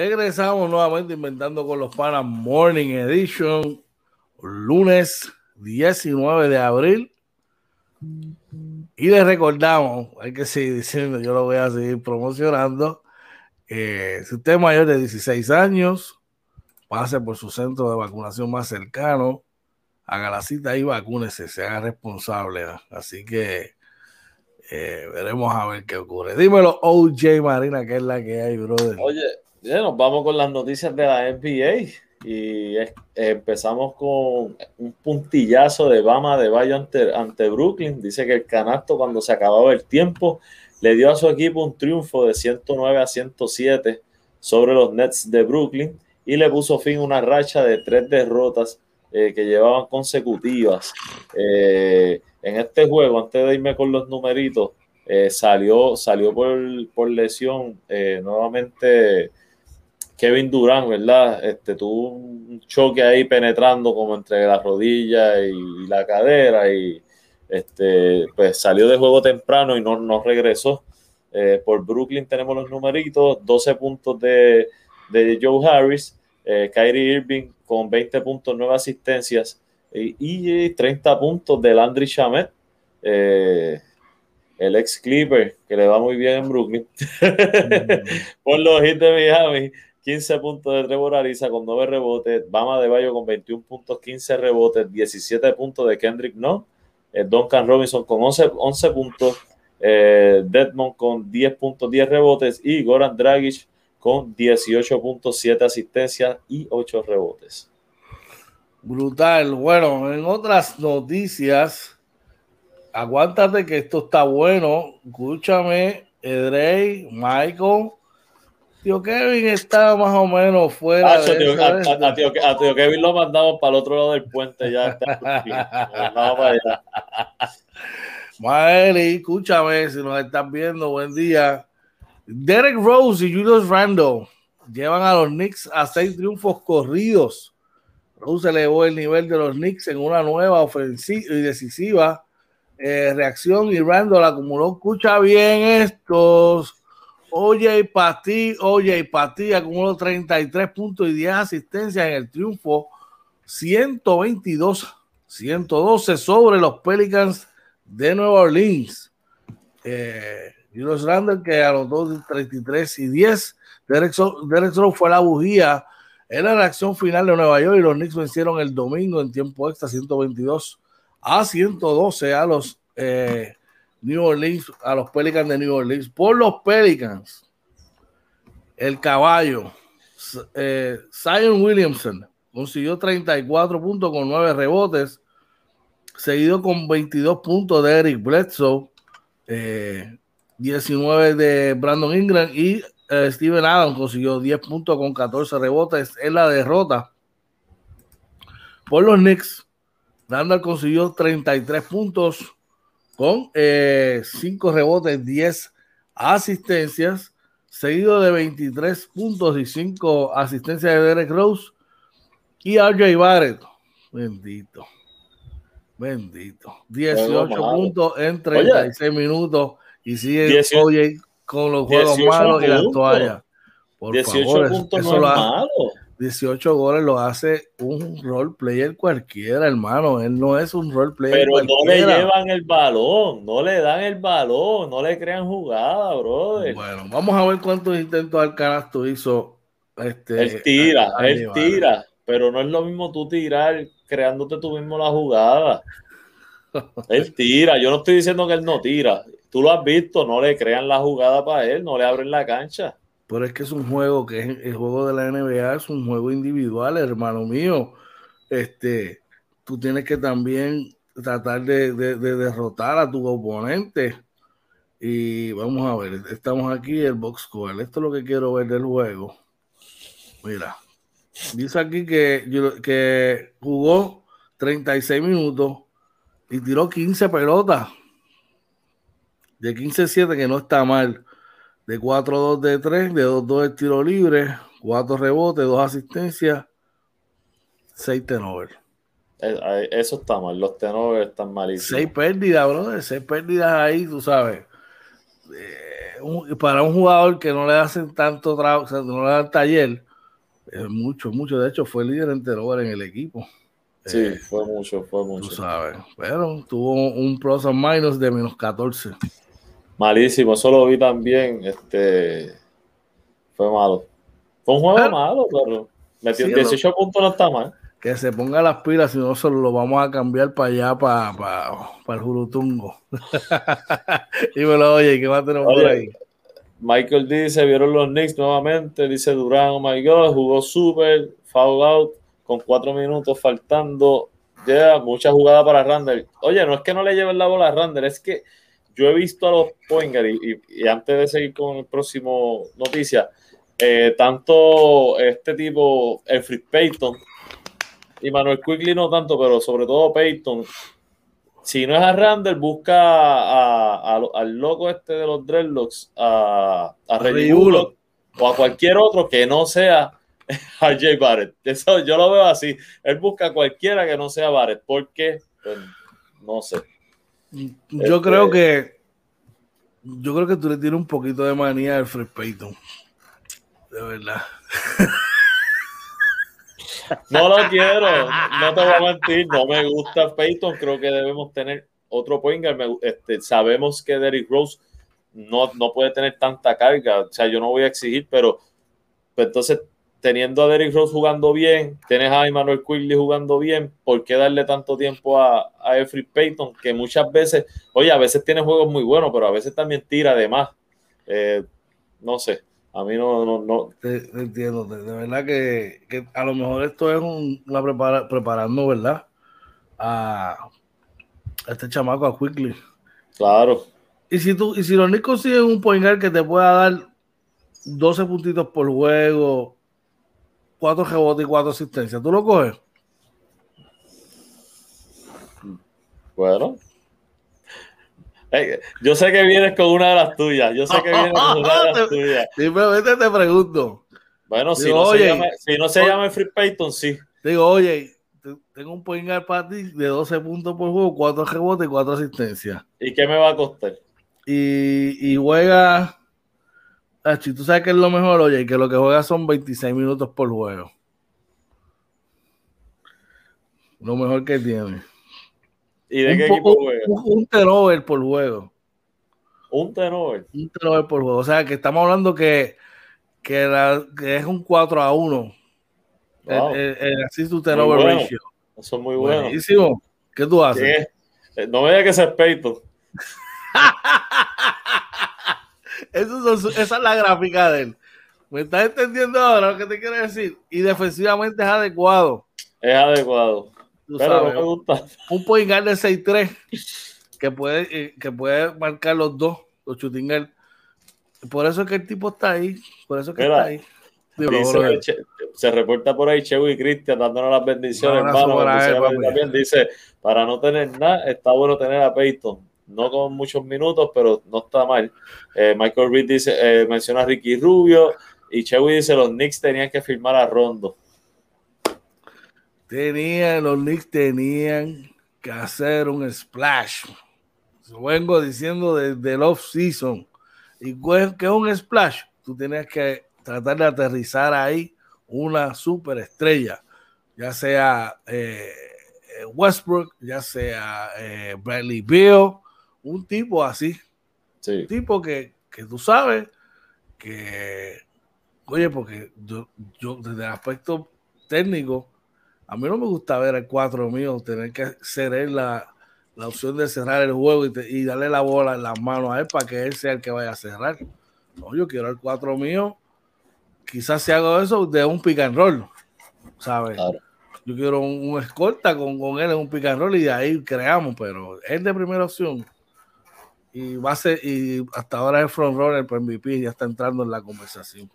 Regresamos nuevamente inventando con los panas Morning Edition, lunes 19 de abril. Y les recordamos, hay que seguir diciendo, yo lo voy a seguir promocionando. Eh, si usted es mayor de 16 años, pase por su centro de vacunación más cercano, haga la cita y vacúnese, se haga responsable. Así que eh, veremos a ver qué ocurre. Dímelo, OJ Marina, que es la que hay, brother. Oye, nos vamos con las noticias de la NBA y empezamos con un puntillazo de Bama de Bayo ante, ante, Brooklyn. Dice que el canasto cuando se acababa el tiempo le dio a su equipo un triunfo de 109 a 107 sobre los Nets de Brooklyn y le puso fin una racha de tres derrotas eh, que llevaban consecutivas. Eh, en este juego, antes de irme con los numeritos, eh, salió, salió por, por lesión nuevamente Kevin Durant, ¿verdad? Este, tuvo un choque ahí penetrando como entre la rodilla y la cadera y este, pues salió de juego temprano y no, no regresó. Eh, por Brooklyn tenemos los numeritos, 12 puntos de, de Joe Harris, eh, Kyrie Irving con 20 puntos, 9 asistencias y, 30 puntos de Landry Shamet, eh, el ex Clipper, que le va muy bien en Brooklyn, por los hits de Miami. 15 puntos de Trevor Ariza con 9 rebotes, Bama de Bayo con 21 puntos, 15 rebotes, 17 puntos de Kendrick No, eh, Duncan Robinson con 11, 11 puntos, eh, Deadmond con 10 puntos, 10 rebotes y Goran Dragic con 18 puntos, 7 asistencias y 8 rebotes. Brutal. Bueno, en otras noticias, aguántate que esto está bueno. Escúchame, Edrey, Michael Tío Kevin está más o menos fuera. a, tío, Kevin lo mandamos para el otro lado del puente. Ya está. Maeli, escúchame, si nos estás viendo, buen día. Derek Rose y Julius Randle llevan a los Knicks a seis triunfos corridos. Rose elevó el nivel de los Knicks en una nueva ofensiva y decisiva eh, reacción y Randle acumuló, escucha bien estos Oye, para ti, oye, para ti acumuló 33 puntos y 10 asistencias en el triunfo 122, 112 sobre los Pelicans de Nueva Orleans. Eh, y los Randall que anotó 33 y 10. Derek, Derek fue la bujía en la reacción final de Nueva York y los Knicks vencieron el domingo en tiempo extra 122 a 112 a los eh, New Orleans, a los Pelicans de New Orleans. Por los Pelicans, el caballo, eh, Zion Williamson, consiguió 34 puntos con 9 rebotes, seguido con 22 puntos de Eric Bledsoe, 19 eh, de Brandon Ingram y eh, Steven Adams consiguió 10 puntos con 14 rebotes en la derrota. Por los Knicks, Randall consiguió 33 puntos con 5 eh, rebotes, 10 asistencias, seguido de 23 puntos y 5 asistencias de Derek Rose y RJ Barrett. Bendito. Bendito. 18 puntos en 36 minutos y sigue con los juegos malos y las toallas. Por 18 puntos no es malo. 18 goles lo hace un role player cualquiera, hermano. Él no es un role player. Pero no le llevan el balón, no le dan el balón, no le crean jugada, brother. Bueno, vamos a ver cuántos intentos al canasto hizo. Este, él tira, él tira, pero no es lo mismo tú tirar creándote tú mismo la jugada. él tira, yo no estoy diciendo que él no tira. Tú lo has visto, no le crean la jugada para él, no le abren la cancha. Pero es que es un juego que es el juego de la NBA, es un juego individual, hermano mío. Este, tú tienes que también tratar de, derrotar a tu oponente. Y vamos a ver, estamos aquí el box score. Esto es lo que quiero ver del juego. Mira, dice aquí que, que jugó 36 minutos y tiró 15 pelotas. De 15-7, que no está mal de 4-2 de 3, de 2-2 de tiro libre, 4 rebotes, 2 asistencias, 6 tenovers. Eh, eso está mal, los tenovers están malísimos. 6 pérdidas, brother, 6 pérdidas ahí, tú sabes. Eh, para un jugador que no le hacen tanto trabajo, o sea, no le dan taller, es mucho, mucho. De hecho, fue líder en tenovers en el equipo. Sí, eh, fue mucho, fue mucho. Tú sabes, pero tuvo un plus and minus de menos 14. Malísimo, eso lo vi también. Este fue malo. Fue un juego malo, pero metió 18 puntos, no está mal. Que se ponga las pilas, si no solo lo vamos a cambiar para allá, para, para, el Jurutungo. Dímelo, oye, ¿qué va a tener por ahí? Michael dice, vieron los Knicks nuevamente, dice Durán, oh my God, jugó súper, foul out, con cuatro minutos faltando, ya, mucha jugada para Randall. Oye, no es que no le lleven la bola a Randall, es que yo he visto a los Poingar y, antes de seguir con el próximo noticia, eh, tanto este tipo, el Free Payton y Manuel Quigley no tanto, pero sobre todo Payton. Si no es a Randall, busca al loco este de los Dreadlocks, a, a Reggie o a cualquier otro que no sea a Jay Barrett. Eso yo lo veo así. Él busca a cualquiera que no sea Barrett, porque pues, no sé. Yo este, creo que yo creo que tú le tienes un poquito de manía al Fred Payton. De verdad. No lo quiero, no te voy a mentir, no me gusta Payton, creo que debemos tener otro point este, sabemos que Derrick Rose no, no puede tener tanta carga, o sea, yo no voy a exigir, pero pues entonces teniendo a Derrick Rose jugando bien, tienes a Emmanuel Quigley jugando bien, ¿por qué darle tanto tiempo a, a Jeffrey Payton? Que muchas veces, oye, a veces tiene juegos muy buenos, pero a veces también tira de más. Eh, no sé, a mí no... no, no. Te, entiendo, de, verdad que, que, a lo mejor esto es un, la prepara, preparando, ¿verdad? A, a, este chamaco, a Quigley. Claro. Y si, tú, y si los Knicks consiguen un point que te pueda dar 12 puntitos por juego, cuatro rebotes y cuatro asistencias. ¿Tú lo coges? Bueno. yo sé que vienes con una de las tuyas. Yo sé que vienes con una de las tuyas. Simplemente te pregunto. Bueno, si, no se llama, si no se llama Free Payton, sí. Digo, oye, tengo un point para ti de 12 puntos por juego, cuatro rebotes y cuatro asistencias. ¿Y qué me va a costar? Y, y juega tú sabes que es lo mejor, oye, que lo que juega son 26 minutos por juego. Lo mejor que tiene. ¿Y de qué equipo juega? Un, un por juego. Un tenover. Un tenover por juego. O sea, que estamos hablando que, que, es un 4 a 1. El, el, assist to turnover ratio. Eso es muy bueno. Buenísimo. ¿Qué tú haces? Eh, no me digas que es esa es la gráfica de él. ¿Me estás entendiendo ahora lo que te quiero decir? Y defensivamente es adecuado. Es adecuado. Pero me gusta. Un point guard de 6-3 que puede, eh, que puede marcar los dos, los shooting Por eso es que el tipo está ahí. Por eso es que está ahí. se reporta por ahí Chevo y Cristian dándonos las bendiciones, hermano. dice, para no tener nada, está bueno tener a Peyton no con muchos minutos, pero no está mal. Eh, Michael Reed dice, eh, menciona a Ricky Rubio y Chewy dice, los Knicks tenían que firmar a Rondo. Tenían, los Knicks tenían que hacer un splash. Vengo diciendo desde el off-season. ¿Y qué es un splash? Tú tienes que tratar de aterrizar ahí una superestrella, ya sea eh, Westbrook, ya sea eh, Bradley Beal, un tipo así. Un tipo que, que tú sabes que, oye, porque yo, yo desde el aspecto técnico, a mí no me gusta ver el 4 mío, tener que ser la, la opción de cerrar el juego y, darle la bola en las manos a él para que él sea el que vaya a cerrar. No, yo quiero el 4 mío. Quizás si hago eso de un pick and roll, ¿sabes? Yo quiero un, escolta con, con, él en un pick and roll y de ahí creamos, pero él de primera opción y va a ser, y hasta ahora es front runner por MVP, ya está entrando en la conversación,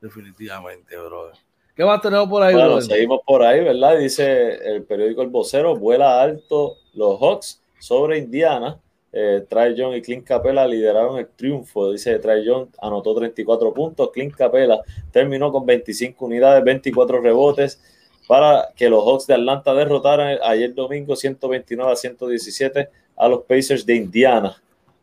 definitivamente, brother. ¿Qué más tenemos por ahí? Bueno, seguimos por ahí, ¿verdad? Dice el periódico El Vocero, vuela alto los Hawks sobre Indiana. Eh, Trae Young y Clint Capella lideraron el triunfo. Dice Trae Young anotó 34 puntos. Clint Capella terminó con 25 unidades, 24 rebotes para que los Hawks de Atlanta derrotaran ayer domingo 129 a 117 a los Pacers de Indiana.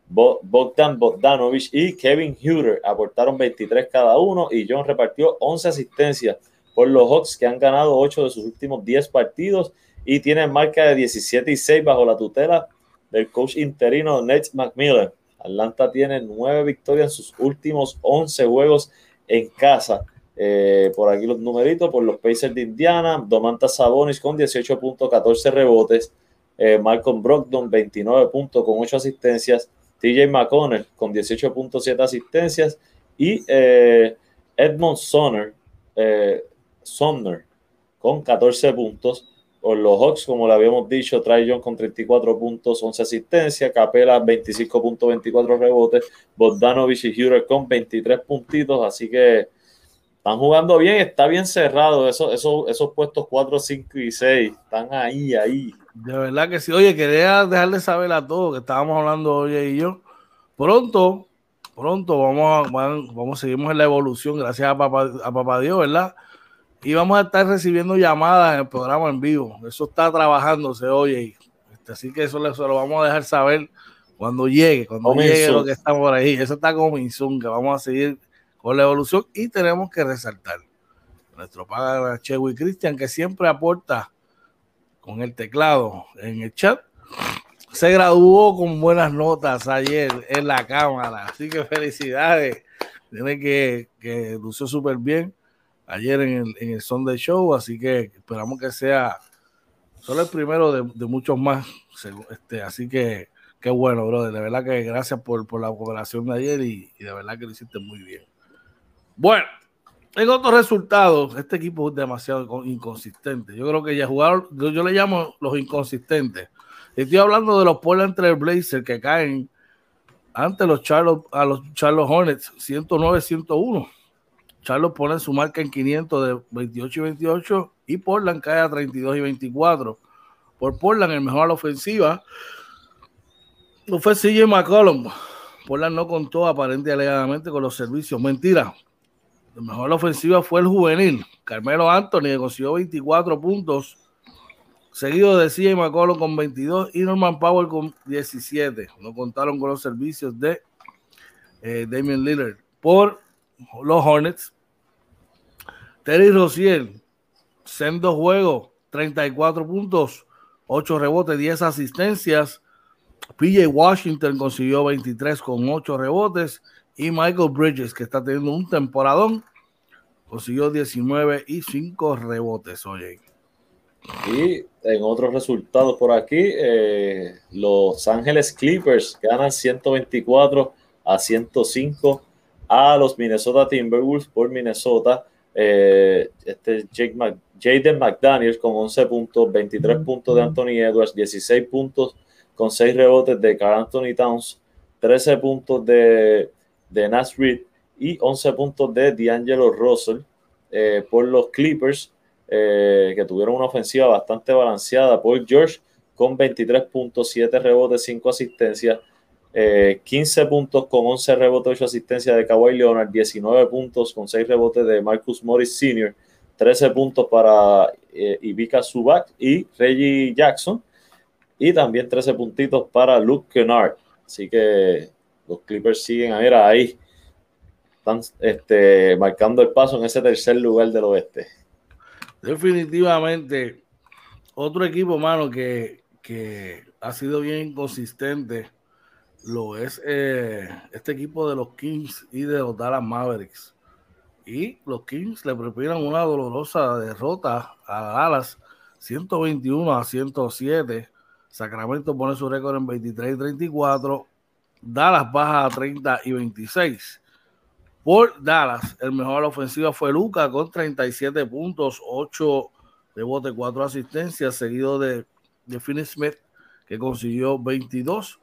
Bogdan Bogdanovich y Kevin Huter aportaron 23 cada uno y John repartió 11 asistencias por los Hawks que han ganado 8 de sus últimos 10 partidos y tienen marca de 17 y 6 bajo la tutela del coach interino Nate McMillan. Atlanta tiene 9 victorias en sus últimos 11 juegos en casa. Eh, por aquí los numeritos, por los Pacers de Indiana, Domantas Sabonis con 18.14 rebotes, eh, Malcolm Brogdon 29 puntos con 8 asistencias, TJ McConnell con 18.7 asistencias y eh, Edmond Sonner, eh, con 14 puntos. Por los Hawks, como le habíamos dicho, Trae John con 34 puntos, 11 asistencias, Capela 25.24 rebotes, Bogdanovich y Hurer con 23 puntitos, así que están jugando bien, está bien cerrado, esos, esos, esos puestos 4, 5 y 6, están ahí, ahí. De verdad que sí. Oye, quería dejarle saber a todos que estábamos hablando hoy y yo. Pronto, pronto vamos a, vamos, seguimos en la evolución, gracias a papá, a papá Dios, ¿verdad? Y vamos a estar recibiendo llamadas en el programa en vivo. Eso está trabajándose hoy. Este, así que eso se lo vamos a dejar saber cuando llegue, cuando llegue lo que está por ahí. Eso está como Insun, que vamos a seguir con la evolución y tenemos que resaltar nuestro padre Chewy Cristian, que siempre aporta con el teclado en el chat. Se graduó con buenas notas ayer en la cámara, así que felicidades. Tiene que, que lució súper bien ayer en el, en el Sunday Show, así que esperamos que sea solo el primero de, muchos más. Este, así que qué bueno, brother. De verdad que gracias por, la cooperación de ayer y, y de verdad que lo hiciste muy bien. Bueno, en otros resultados, este equipo es demasiado inconsistente. Yo creo que ya jugaron, yo, le llamo los inconsistentes. Estoy hablando de los Portland Trail Blazers que caen ante los Charlotte, a los Charlotte Hornets 109-101. Charlotte pone su marca en 500 de 28 y 28 y Portland cae a 32 y 24. Por Portland, el mejor a la ofensiva no fue CJ McCollum. Portland no contó aparentemente alegadamente con los servicios. Mentira, la mejor ofensiva fue el juvenil, Carmelo Anthony, que consiguió 24 puntos, seguido de CJ McCollum con 22 y Norman Powell con 17. No contaron con los servicios de eh, Damian Lillard. Por los Hornets, Terry Rociel, sendo juego, 34 puntos, 8 rebotes, 10 asistencias. PJ Washington consiguió 23 con 8 rebotes y Michael Bridges, que está teniendo un temporadón, consiguió 19 y 5 rebotes, oye. Y en otros resultados por aquí, eh, Los Ángeles Clippers ganan 124 a 105 a los Minnesota Timberwolves por Minnesota. Eh, este Jaden McDaniels con 11 puntos, 23 puntos de Anthony Edwards, 16 puntos con 6 rebotes de Carl Anthony Towns, 13 puntos de de Nash Reed y 11 puntos de D'Angelo Russell eh, por los Clippers, eh, que tuvieron una ofensiva bastante balanceada. Paul George con 23 puntos, 7 rebotes, 5 asistencias, 15 eh, puntos con 11 rebotes, 8 asistencias de Kawhi Leonard, 19 puntos con 6 rebotes de Marcus Morris Sr., 13 puntos para Ivica Zubac y Reggie Jackson, y también 13 puntitos para Luke Kennard. Así que los Clippers siguen a ver ahí están este, marcando el paso en ese tercer lugar del oeste. Definitivamente, otro equipo, mano, que, que ha sido bien consistente lo es eh, este equipo de los Kings y de los Dallas Mavericks. Y los Kings le preparan una dolorosa derrota a Dallas, 121 a 107. Sacramento pone su récord en 23 y 34. Dallas baja a 30 y 26. Por Dallas, el mejor ofensiva fue Luca con 37 puntos, 8 de bote, 4 asistencias, seguido de, de Finney Smith, que consiguió 22.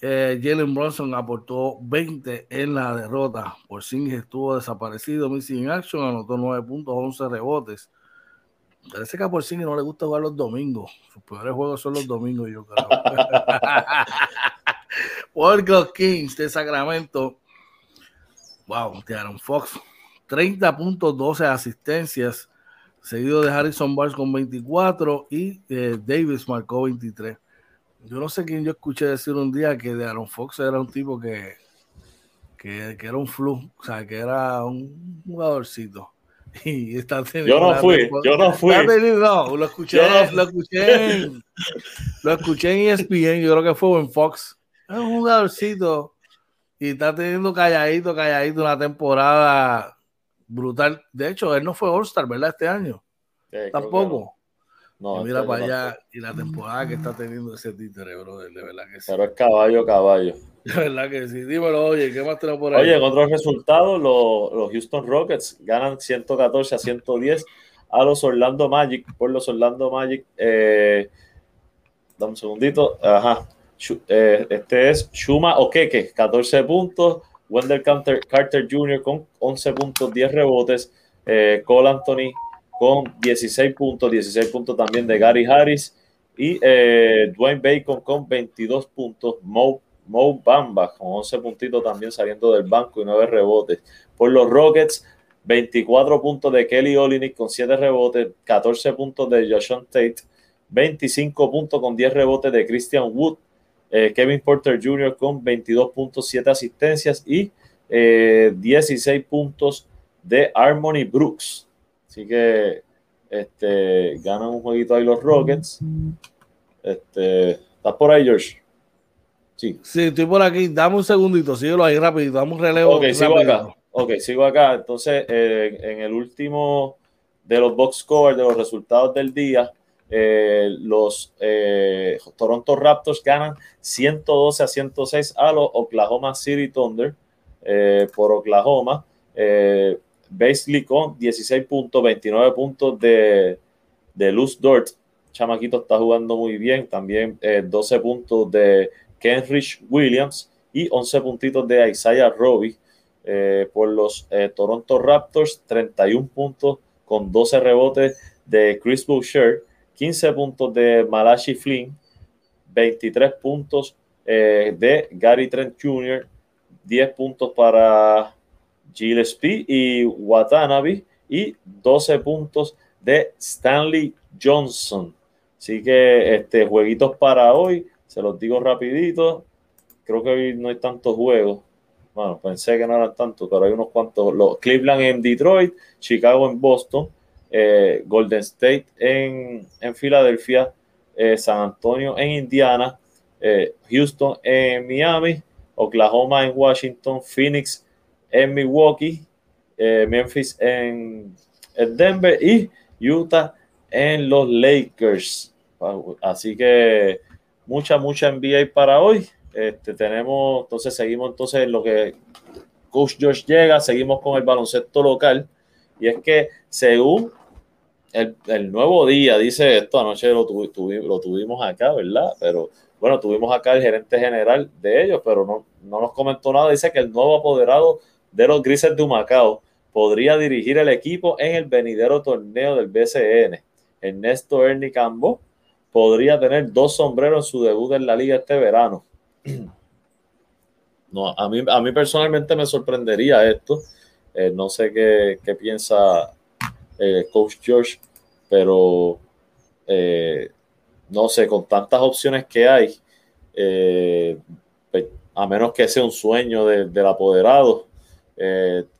Eh, Jalen Bronson aportó 20 en la derrota. Por estuvo desaparecido, missing action, anotó 9 puntos, 11 rebotes. Parece que a Porzingis no le gusta jugar los domingos. Sus peores juegos son los domingos, yo creo. Los Kings de Sacramento, wow, Aaron Fox, 30 puntos, 12 asistencias, seguido de Harrison Barnes con 24 y eh, Davis marcó 23 yo no sé quién yo escuché decir un día que de Aaron Fox era un tipo que, que, era un flu, o sea, que era un jugadorcito. Y está yo no fui, yo no fui. No, lo escuché, lo escuché, en, lo escuché en ESPN, yo creo que fue en Fox. Es un jugadorcito y está teniendo calladito, calladito una temporada brutal. De hecho, él no fue All-Star, ¿verdad? Este año. Tampoco mira para allá y la temporada que está teniendo ese títere, brother, de verdad que sí. Pero es caballo, caballo. De verdad que sí. Dímelo, oye, ¿qué más tenemos por ahí? Oye, en otros resultados, los, los Houston Rockets ganan 114 a 110 a los Orlando Magic. Por los Orlando Magic, eh, dame un segundito. Ajá. Eh, este es Shuma Okeke, 14 puntos. Wendell Carter, Carter Jr. con 11 puntos, 10 rebotes. Eh, Cole Anthony con 16 puntos, 16 puntos también de Gary Harris y eh, Dwayne Bacon con 22 puntos, Mo, Mo, Bamba con 11 puntitos también saliendo del banco y 9 rebotes. Por los Rockets, 24 puntos de Kelly Olynyk con 7 rebotes, 14 puntos de Joshon Tate, 25 puntos con 10 rebotes de Christian Wood, eh, Kevin Porter Jr. con 22 puntos, 7 asistencias y 16 eh, puntos de Harmony Brooks. Así que este, ganan un jueguito ahí los Rockets. Este, ¿Estás por ahí, George? Sí. Sí, estoy por aquí. Dame un segundito, síguelo ahí rápido. Dame un relevo. Ok, sigo acá. Ok, sigo acá. Entonces, eh, en el último de los box scores, de los resultados del día, eh, los eh, Toronto Raptors ganan 112 a 106 a los Oklahoma City Thunder por Oklahoma. Basely con 16 puntos, 29 puntos de, de Luz Dort. Chamaquito está jugando muy bien. También 12 eh, puntos de Kenrich Williams y 11 puntitos de Isaiah eh, por los eh, Toronto Raptors. 31 puntos con 12 rebotes de Chris Boucher, 15 puntos de Malachi Flynn, 23 puntos de Gary Trent Jr., 10 puntos para Gillespie y Watanabe y 12 puntos de Stanley Johnson. Así que este jueguitos para hoy, se los digo rapidito. Creo que hoy no hay tantos juegos. Bueno, pensé que no eran tantos, pero hay unos cuantos. Los Cleveland en Detroit, Chicago en Boston, eh, Golden State en, en Filadelfia, eh, San Antonio en Indiana, eh, Houston en Miami, Oklahoma en Washington, Phoenix en Milwaukee, Memphis en, Denver y Utah en los Lakers. Así que mucha, mucha NBA para hoy. Este, tenemos, entonces seguimos entonces en lo que Coach George llega, seguimos con el baloncesto local. Y es que según el, nuevo día, dice esto, anoche lo, lo tuvimos acá, ¿verdad? Pero bueno, tuvimos acá el gerente general de ellos, pero no, no nos comentó nada. Dice que el nuevo apoderado de los Grises de Macao podría dirigir el equipo en el venidero torneo del BCN. Ernesto Ernie Cambo podría tener dos sombreros en su debut en la liga este verano. No, a mí, a mí personalmente me sorprendería esto. Eh, no sé qué, piensa eh, Coach George, pero eh, no sé, con tantas opciones que hay, pues, a menos que sea un sueño del apoderado,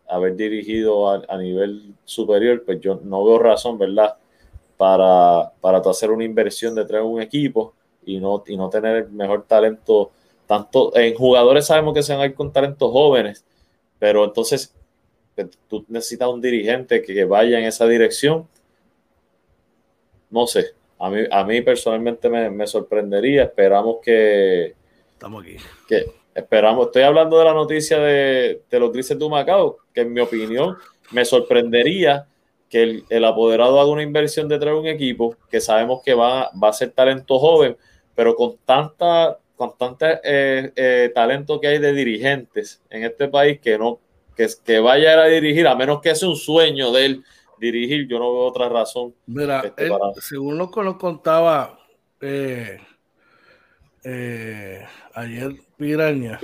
haber dirigido a, nivel superior, pues yo no veo razón, ¿verdad? Para, para hacer una inversión de un equipo y no, y no tener el mejor talento. Tanto en jugadores sabemos que se van a ir con talentos jóvenes, pero entonces tú necesitas un dirigente que vaya en esa dirección. No sé, a mí, a mí personalmente me, me sorprendería. Esperamos que. Estamos aquí. Que, esperamos, estoy hablando de la noticia de, de los Grises de Macao, que en mi opinión me sorprendería que el, apoderado haga una inversión de traer un equipo que sabemos que va, va a ser talento joven, pero con tanta con tanto eh, eh, talento que hay de dirigentes en este país que no que, que vaya a dirigir, a menos que sea un sueño de él dirigir, yo no veo otra razón. Mira, este, según lo que nos contaba eh, ayer Piraña,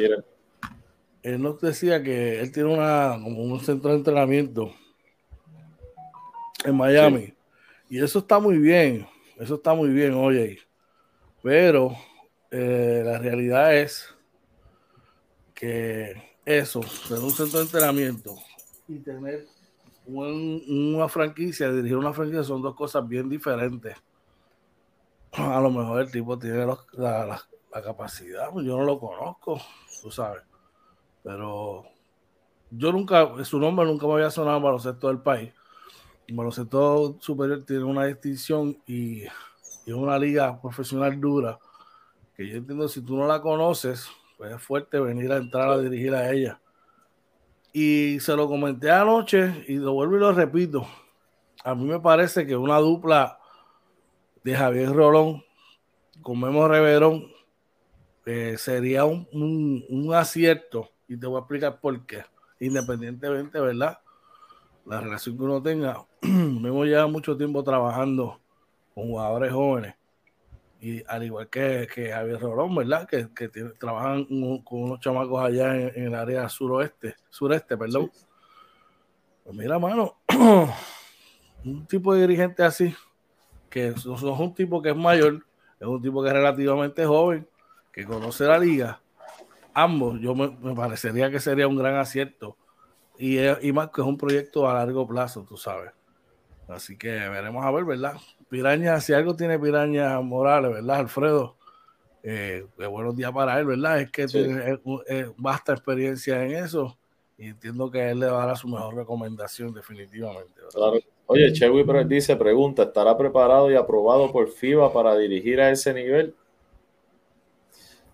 él nos decía que él tiene una, como un centro de entrenamiento en Miami. Y eso está muy bien, eso está muy bien, oye. Pero eh, la realidad es que eso, tener un centro de entrenamiento y tener una franquicia, dirigir una franquicia son dos cosas bien diferentes. A lo mejor el tipo tiene la, la capacidad, pues yo no lo conozco, tú sabes. Pero yo nunca, su nombre nunca me había sonado para los sectores del país. El baloncesto superior tiene una distinción y, es una liga profesional dura que yo entiendo si tú no la conoces, es fuerte venir a entrar a dirigir a ella. Y se lo comenté anoche y lo vuelvo y lo repito. A mí me parece que una dupla de Javier Rolón con Memo Reverón eh, sería un, un acierto y te voy a explicar por qué. Independientemente, ¿verdad? la relación que uno tenga. me hemos llevado mucho tiempo trabajando con jugadores jóvenes. Y al igual que, que Javier Rolón, ¿verdad? Que, trabajan con unos chamacos allá en, el área suroeste, sureste, perdón. Pues mira, mano, un tipo de dirigente así, que es un tipo que es mayor, es un tipo que es relativamente joven, que conoce la liga. Ambos, yo me parecería que sería un gran acierto y, más que es un proyecto a largo plazo, tú sabes. Así que veremos a ver, ¿verdad? Piraña, si algo tiene Piraña Morales, ¿verdad, Alfredo? Eh, buenos días para él, ¿verdad? Es que tiene vasta experiencia en eso y entiendo que él le dará su mejor recomendación definitivamente. Oye, Chewy dice, pregunta, ¿estará preparado y aprobado por FIBA para dirigir a ese nivel?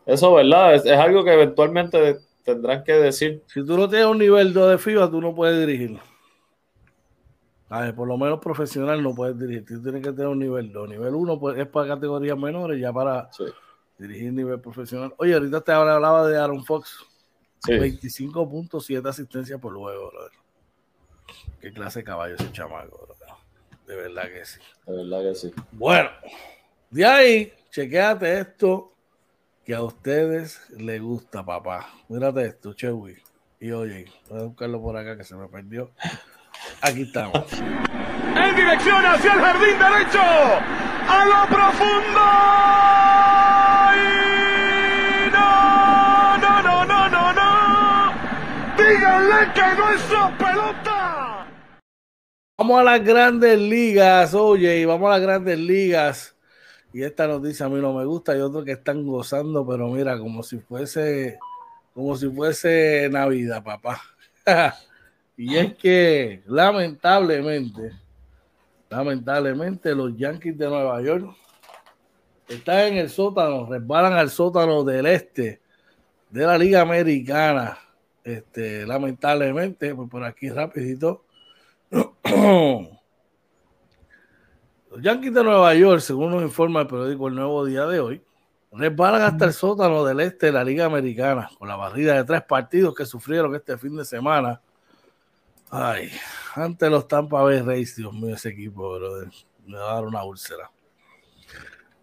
Eso, ¿verdad? Es, es algo que eventualmente tendrán que decir. Si tú no tienes un nivel 2 de FIBA, tú no puedes dirigir. A ver, por lo menos profesional no puedes dirigir. Tú tienes que tener un nivel 2. Nivel 1 pues, es para categorías menores, ya para dirigir nivel profesional. Oye, ahorita te hablaba de Aaron Fox. Sí. 25.7 asistencias por juego, Qué clase de caballo ese chamaco, De verdad que sí. De verdad que sí. Bueno, de ahí, chequéate esto que a ustedes les gusta, papá. Mírate esto, Chewy. Y oye, voy a buscarlo por acá que se me perdió. Aquí estamos. En dirección hacia el jardín derecho. A lo profundo. no, no, no, no, no, no. Díganle que no es pelota. Vamos a las grandes ligas, oye, y vamos a las grandes ligas. Y esta noticia a mí no me gusta. y otros que están gozando, pero mira, como si fuese, como si fuese Navidad, papá. y es que lamentablemente, lamentablemente los Yankees de Nueva York están en el sótano, resbalan al sótano del este de la Liga Americana. Este, lamentablemente, pues por aquí rapidito. Los Yankees de Nueva York, según nos informa el periódico El Nuevo Día de hoy, resbalan hasta el sótano del este de la Liga Americana con la barrida de tres partidos que sufrieron este fin de semana. Ay, ante los Tampa Bay Rays, Dios mío, ese equipo, me va a dar una úlcera.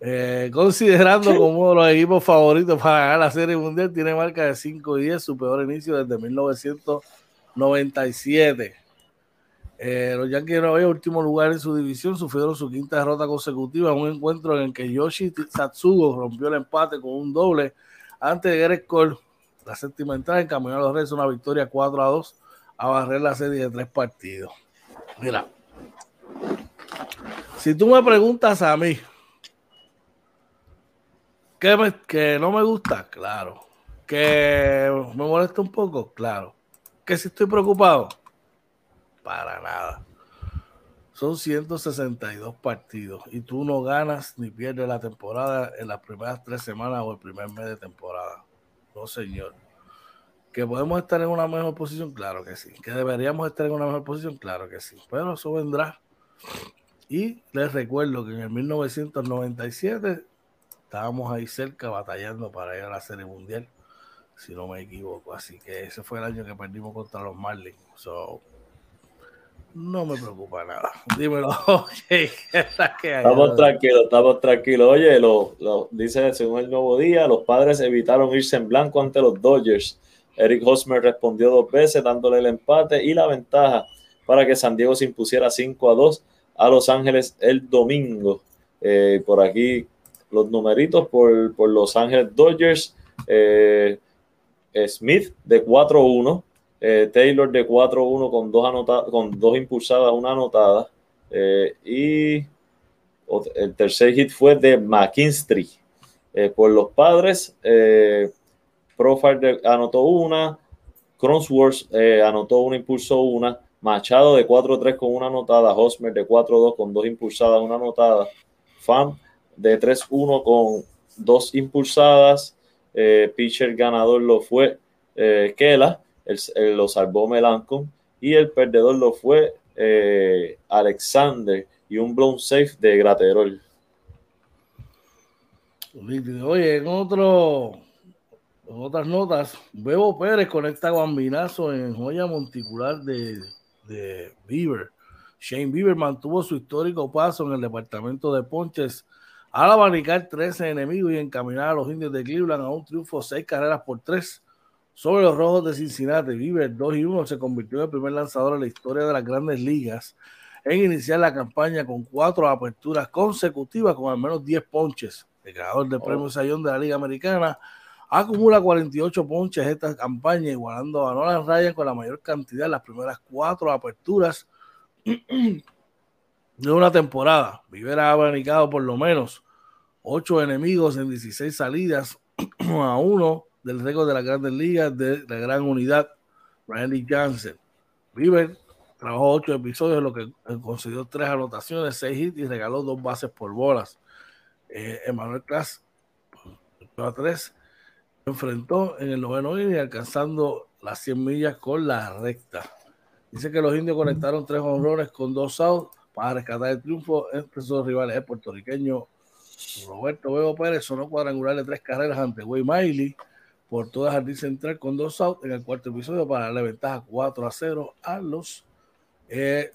Eh, considerando como uno de los equipos favoritos para ganar la Serie Mundial, tiene marca de 5 y 10, su peor inicio desde 1997. Eh, los Yankees de Nueva York, último lugar en su división, sufrieron su quinta derrota consecutiva en un encuentro en el que Yoshi Satsugo rompió el empate con un doble ante Gareth Cole. La séptima entrada encaminó a los Reyes una victoria 4 a 2 a barrer la serie de tres partidos. Mira, si tú me preguntas a mí, ¿qué que no me gusta? Claro. ¿Que me molesta un poco? Claro. ¿Que si estoy preocupado? Para nada. Son 162 partidos y tú no ganas ni pierdes la temporada en las primeras tres semanas o el primer mes de temporada. No, señor. ¿Que podemos estar en una mejor posición? Claro que sí. ¿Que deberíamos estar en una mejor posición? Claro que sí. Pero eso vendrá. Y les recuerdo que en el 1997 estábamos ahí cerca batallando para ir a la Serie Mundial, si no me equivoco. Así que ese fue el año que perdimos contra los Marlins. no me preocupa nada. Dímelo, Estamos tranquilos, estamos tranquilos. Oye, lo, lo, dice según el nuevo día, los padres evitaron irse en blanco ante los Dodgers. Eric Hosmer respondió dos veces dándole el empate y la ventaja para que San Diego se impusiera 5 a 2 a Los Ángeles el domingo. Eh, por aquí los numeritos por, por Los Ángeles Dodgers. Eh, Smith de 4-1. Eh, Taylor de 4-1 con dos, con dos impulsadas, una anotada. y el tercer hit fue de McKinstry. por los padres, Profile anotó una. Cronsworth anotó una, impulsó una. Machado de 4-3 con una anotada, Hosmer de 4-2 con dos impulsadas, una anotada, Fam de 3-1 con dos impulsadas, eh, pitcher ganador lo fue eh, Kela, el, lo salvó Melancon y el perdedor lo fue eh, Alexander y un blown safe de Graterol. Oye, en otro otras notas, Bebo Pérez conecta bambinazo en joya monticular de de Bieber. Shane Bieber mantuvo su histórico paso en el departamento de ponches al abanicar 13 enemigos y encaminar a los indios de Cleveland a un triunfo seis carreras por tres sobre los rojos de Cincinnati. Bieber 2 y 1 se convirtió en el primer lanzador en la historia de las grandes ligas en iniciar la campaña con cuatro aperturas consecutivas con al menos 10 ponches. El ganador del oh. premio Sayón de la Liga Americana acumula 48 ponches esta campaña, igualando a Nolan Ryan con la mayor cantidad en las primeras cuatro aperturas de una temporada. Vivera ha abanicado por lo menos ocho enemigos en 16 salidas a uno del récord de las grandes ligas de la gran unidad, Randy Jansen. Viver trabajó ocho episodios, lo que concedió tres anotaciones, seis hits y regaló dos bases por bolas. Eh, Emmanuel Class a tres enfrentó en el noveno inning alcanzando las 100 millas con la recta. Dice que los indios conectaron tres honrones con dos outs para rescatar el triunfo entre sus rivales. El puertorriqueño Roberto Bebo Pérez sonó cuadrangular de tres carreras ante Way Miley por toda Jardín Central con dos outs en el cuarto episodio para darle ventaja 4 a 0 a los eh,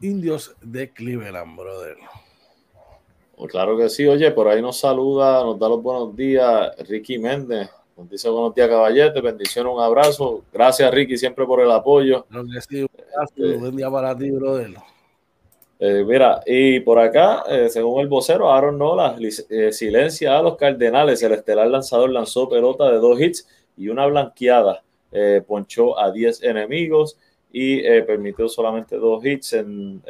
indios de Cleveland, brother. Pues claro que sí, oye, por ahí nos saluda, nos da los buenos días Ricky Méndez, nos dice buenos días, caballete. Bendiciones, un abrazo. Gracias, Ricky, siempre por el apoyo. Este, buen día para ti, brother. Eh, mira, y por acá, eh, según el vocero, Aaron Nola eh, silencia a los Cardenales. El estelar lanzador lanzó pelota de dos hits y una blanqueada. ponchó a 10 enemigos y permitió solamente dos hits en,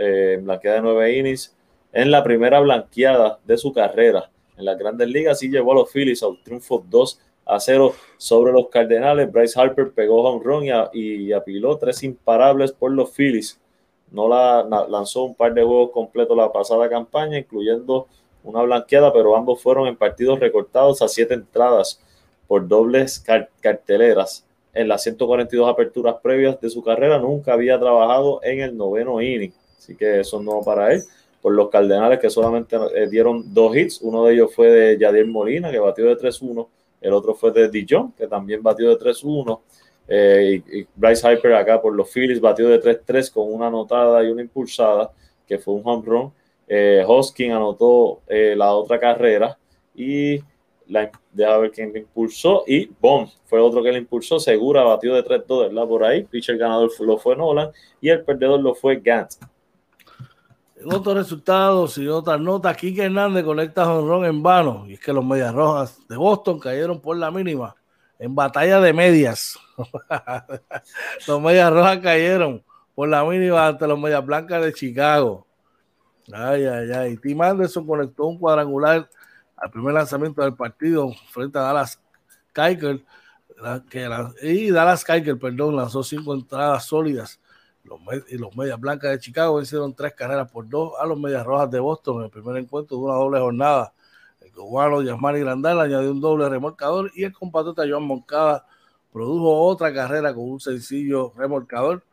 blanqueada de nueve innings en la primera blanqueada de su carrera en las grandes ligas y llevó a los Phillies a un triunfo 2 a cero sobre los Cardenales. Bryce Harper pegó home run y, apiló tres imparables por los Phillies. No la, lanzó un par de juegos completos la pasada campaña, incluyendo una blanqueada, pero ambos fueron en partidos recortados a siete entradas por dobles carteleras. En las 142 aperturas previas de su carrera nunca había trabajado en el noveno inning, así que eso no para él. Por los Cardenales que solamente eh, dieron dos hits, uno de ellos fue de Yadier Molina que batió de 3-1 el otro fue de Dijon, que también batió de 3-1. Eh, y, Bryce Hyper acá por los Phillies batió de 3-3 con una anotada y una impulsada, que fue un home run. Eh, Hoskin anotó eh, la otra carrera y la, deja ver quién le impulsó. Y Bond fue otro que le impulsó. Segura batió de 3-2, ¿verdad? Por ahí. Pitcher ganador lo fue Nolan y el perdedor lo fue Gant. Otros resultados y otras notas, Kike Hernández conecta jonrón en vano. Y es que los Medias Rojas de Boston cayeron por la mínima en batalla de medias. los medias rojas cayeron por la mínima ante los medias blancas de Chicago. Ay, ay, ay. Tim Anderson conectó un cuadrangular al primer lanzamiento del partido frente a Dallas Keuchel, que y Dallas Keuchel, perdón, lanzó cinco entradas sólidas. Los, y los Medias Blancas de Chicago hicieron tres carreras por dos a los Medias Rojas de Boston en el primer encuentro de una doble jornada. El cubano Yasmani Grandal añadió un doble remolcador y el compatriota Joan Moncada produjo otra carrera con un sencillo remolcador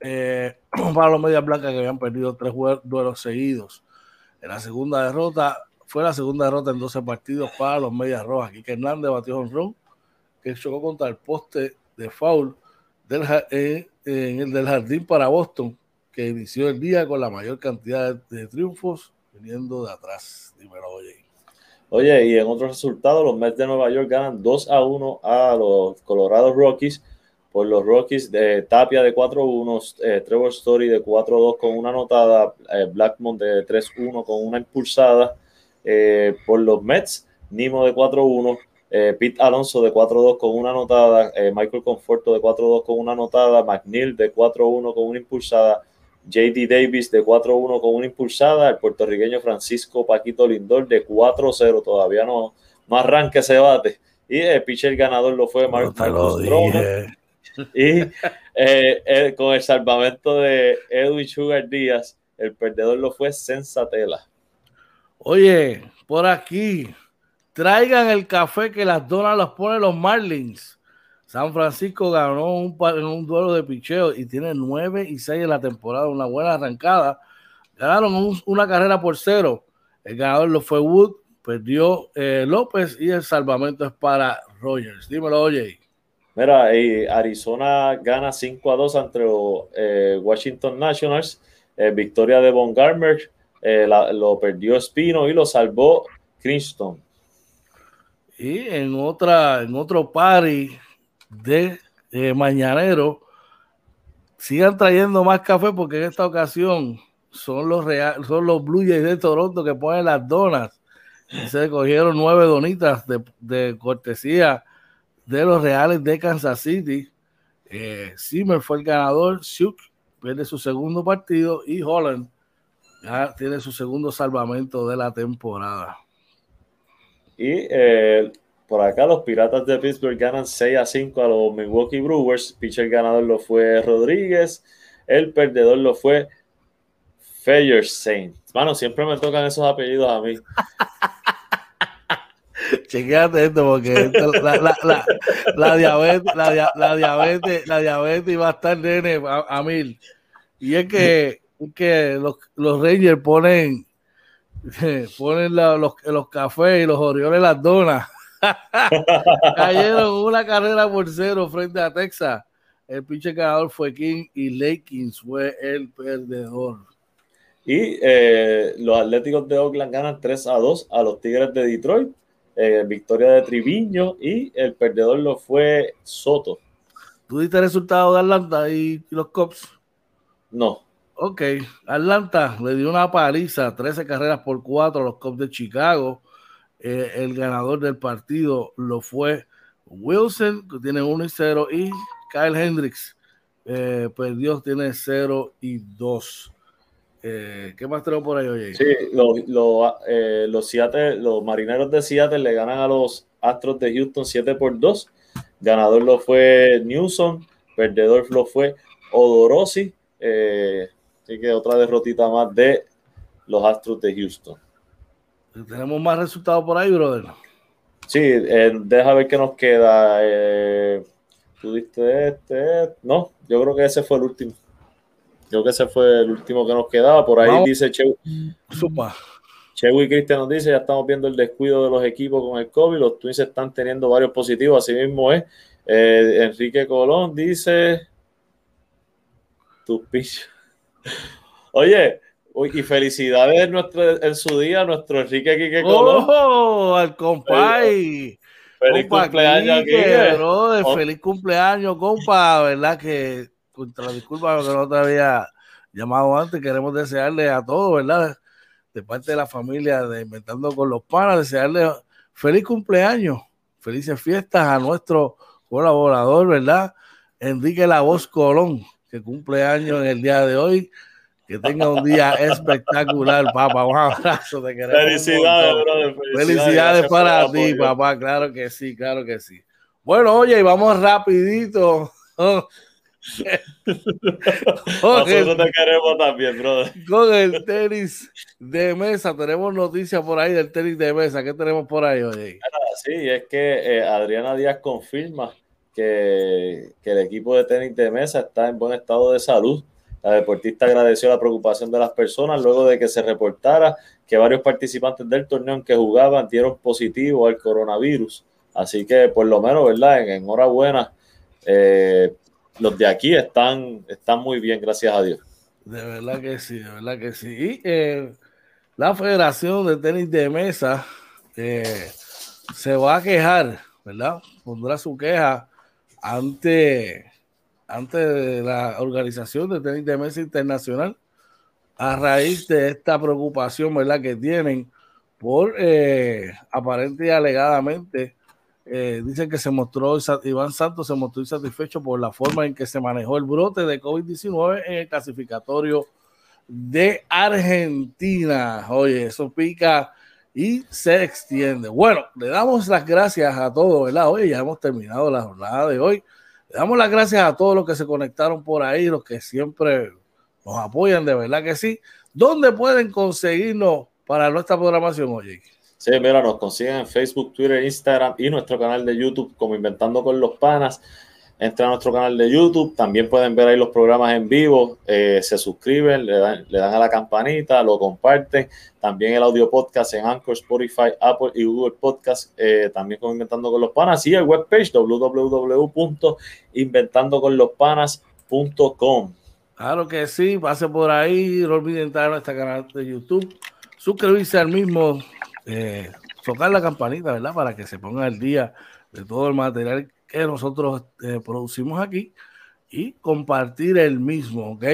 eh, para los Medias Blancas que habían perdido tres duelos seguidos. En la segunda derrota, fue la segunda derrota en 12 partidos para los Medias Rojas. Quique Hernández batió un ron que chocó contra el poste de foul del, eh, en el del jardín para Boston, que inició el día con la mayor cantidad de, triunfos viniendo de atrás. Dímelo, oye. Oye, y en otros resultados, los Mets de Nueva York ganan 2 a 1 a los Colorado Rockies por los Rockies de Tapia de 4-1, eh, Trevor Story de 4-2 con una anotada, eh, Blackmon de 3-1 con una impulsada, eh, por los Mets, Nimo de 4-1, Pete Alonso de 4-2 con una anotada, Michael Conforto de 4-2 con una anotada, McNeil de 4-1 con una impulsada, JD Davis de 4-1 con una impulsada, el puertorriqueño Francisco Paquito Lindor de 4-0, todavía no, no arranca ese bate. Y el pitcher ganador lo fue Marcos y eh, eh, con el salvamento de Edwin Sugar Díaz, el perdedor lo fue Sensatela. Oye, por aquí, traigan el café que las donas los ponen los Marlins. San Francisco ganó un, un duelo de picheo y tiene 9 y 6 en la temporada, una buena arrancada. Ganaron una carrera por cero. El ganador lo fue Wood, perdió eh, López y el salvamento es para Rogers. Dímelo, oye. Mira, Arizona gana 5 a 2 ante eh, Washington Nationals. Eh, victoria de Von Garmer. Eh, lo perdió Espino y lo salvó Kingston. Y en otra, en otro party de mañanero, sigan trayendo más café porque en esta ocasión son los real, son los Blue Jays de Toronto que ponen las donas. Se cogieron nueve donitas de, de cortesía de los Reales de Kansas City. Eh, Zimmer fue el ganador, Suk pierde su segundo partido y Holland ya tiene su segundo salvamento de la temporada. Y eh, por acá los Piratas de Pittsburgh ganan 6 a 5 a los Milwaukee Brewers. Pitcher ganador lo fue Rodríguez. El perdedor lo fue Saint. Bueno, siempre me tocan esos apellidos a mí. Chequéate esto porque la, diabetes, la, diabetes, la diabetes va a estar nene a, mil. Y es que, que los, los Rangers ponen, ponen los, los cafés y los Orioles las donas. Cayeron una carrera por cero frente a Texas. El pinche ganador fue King y Lakins fue el perdedor. Y eh, los Atléticos de Oakland ganan 3 a 2 a los Tigres de Detroit. Eh, victoria de Triviño y el perdedor lo fue Soto. ¿Tú diste el resultado de Atlanta y, los Cops? No. Ok, Atlanta le dio una paliza, 13 carreras por 4 a los Cops de Chicago. Eh, el ganador del partido lo fue Wilson, que tiene 1 y 0, y Kyle Hendricks eh, perdió, tiene 0 y 2. Eh, ¿Qué más tenemos por ahí, oye? Sí, eh, los, Seattle, los marineros de Seattle le ganan a los Astros de Houston 7 por 2. Ganador lo fue Newsom, perdedor lo fue Odorosi. Eh, así que otra derrotita más de los Astros de Houston. ¿Tenemos más resultados por ahí, brother? Sí, deja ver qué nos queda. ¿Tú diste este? No, yo creo que ese fue el último. Creo que ese fue el último que nos quedaba. Por ahí dice Chewy. Chewy Cristian nos dice, ya estamos viendo el descuido de los equipos con el COVID. Los Twins están teniendo varios positivos, así mismo es. Eh, Enrique Colón dice, tus pichos. Oye, y felicidades en, nuestro, en su día nuestro Enrique Quique Colón. ¡Oh! Al compay. Feliz, cumpleaños aquí. Feliz cumpleaños, compa. ¿Verdad que contra la disculpa que no te había llamado antes, queremos desearle a todos, ¿verdad? De parte de la familia de Inventando con los Panas, desearle feliz cumpleaños, felices fiestas a nuestro colaborador, ¿verdad? Enrique La Voz Colón, que cumple años en el día de hoy. Que tenga un día espectacular, papá. Un abrazo, te queremos. Felicidades, brother. Felicidades, para ti, papá. Claro que sí, claro que sí. Bueno, oye, y vamos rapidito. Nosotros te queremos también, brother. Con el tenis de mesa, tenemos noticias por ahí del tenis de mesa. ¿Qué tenemos por ahí, oye? Sí, es que eh, Adriana Díaz confirma que, que el equipo de tenis de mesa está en buen estado de salud. La deportista agradeció la preocupación de las personas luego de que se reportara que varios participantes del torneo en que jugaban dieron positivo al coronavirus. Así que, por lo menos, ¿verdad? En, enhorabuena. Eh, los de aquí están, están muy bien, gracias a Dios. De verdad que sí, de verdad que sí. Y eh, la Federación de Tenis de Mesa eh, se va a quejar, ¿verdad? Pondrá su queja ante, ante la Organización de Tenis de Mesa Internacional a raíz de esta preocupación, ¿verdad? Que tienen por eh, aparente y alegadamente eh, dicen que se mostró, Iván Santos se mostró insatisfecho por la forma en que se manejó el brote de COVID-19 en el clasificatorio de Argentina. Oye, eso pica y se extiende. Bueno, le damos las gracias a todos, ¿verdad? Oye, ya hemos terminado la jornada de hoy. Le damos las gracias a todos los que se conectaron por ahí, los que siempre nos apoyan, de verdad que sí. ¿Dónde pueden conseguirnos para nuestra programación, oye? Sí, mira, nos consiguen en Facebook, Twitter, Instagram y nuestro canal de YouTube como Inventando con los Panas. Entra a nuestro canal de YouTube, también pueden ver ahí los programas en vivo, eh, se suscriben, le dan, le dan a la campanita, lo comparten. También el audio podcast en Anchor, Spotify, Apple y Google Podcast, eh, también como Inventando con los Panas. Y el webpage www.inventandoconlospanas.com. Claro que sí, pase por ahí, no olviden entrar a nuestro canal de YouTube, suscribirse al mismo, eh, tocar la campanita, ¿verdad? Para que se ponga el día de todo el material que nosotros eh, producimos aquí y compartir el mismo, ¿ok?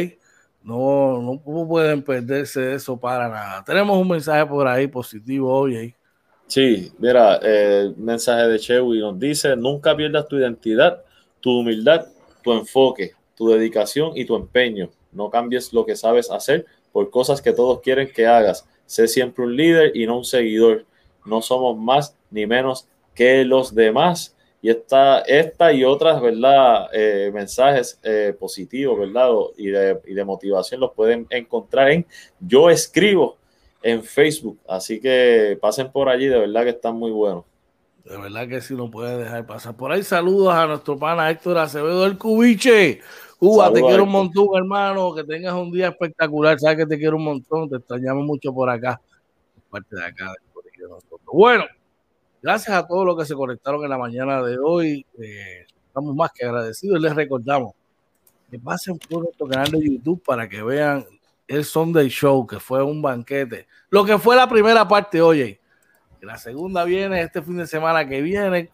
No, no pueden perderse eso para nada. Tenemos un mensaje por ahí positivo hoy. Ahí. Sí, mira, el mensaje de Chewy nos dice, nunca pierdas tu identidad, tu humildad, tu enfoque, tu dedicación y tu empeño. No cambies lo que sabes hacer por cosas que todos quieren que hagas. Sé siempre un líder y no un seguidor. No somos más ni menos que los demás. Y esta, esta y otras, ¿verdad? Eh, mensajes eh, positivos, ¿verdad? Y de, y de motivación los pueden encontrar en Yo Escribo en Facebook. Así que pasen por allí, de verdad que están muy buenos. De verdad que sí, no puede dejar pasar. Por ahí saludos a nuestro pana Héctor Acevedo del Cubiche. Cuba, te quiero un montón, hermano. Que tengas un día espectacular. Sabes que te quiero un montón. Te extrañamos mucho por acá. parte de acá. De nosotros. Bueno, gracias a todos los que se conectaron en la mañana de hoy. Eh, estamos más que agradecidos y les recordamos que pasen por nuestro canal de YouTube para que vean el Sunday Show, que fue un banquete. Lo que fue la primera parte, oye. La segunda viene este fin de semana que viene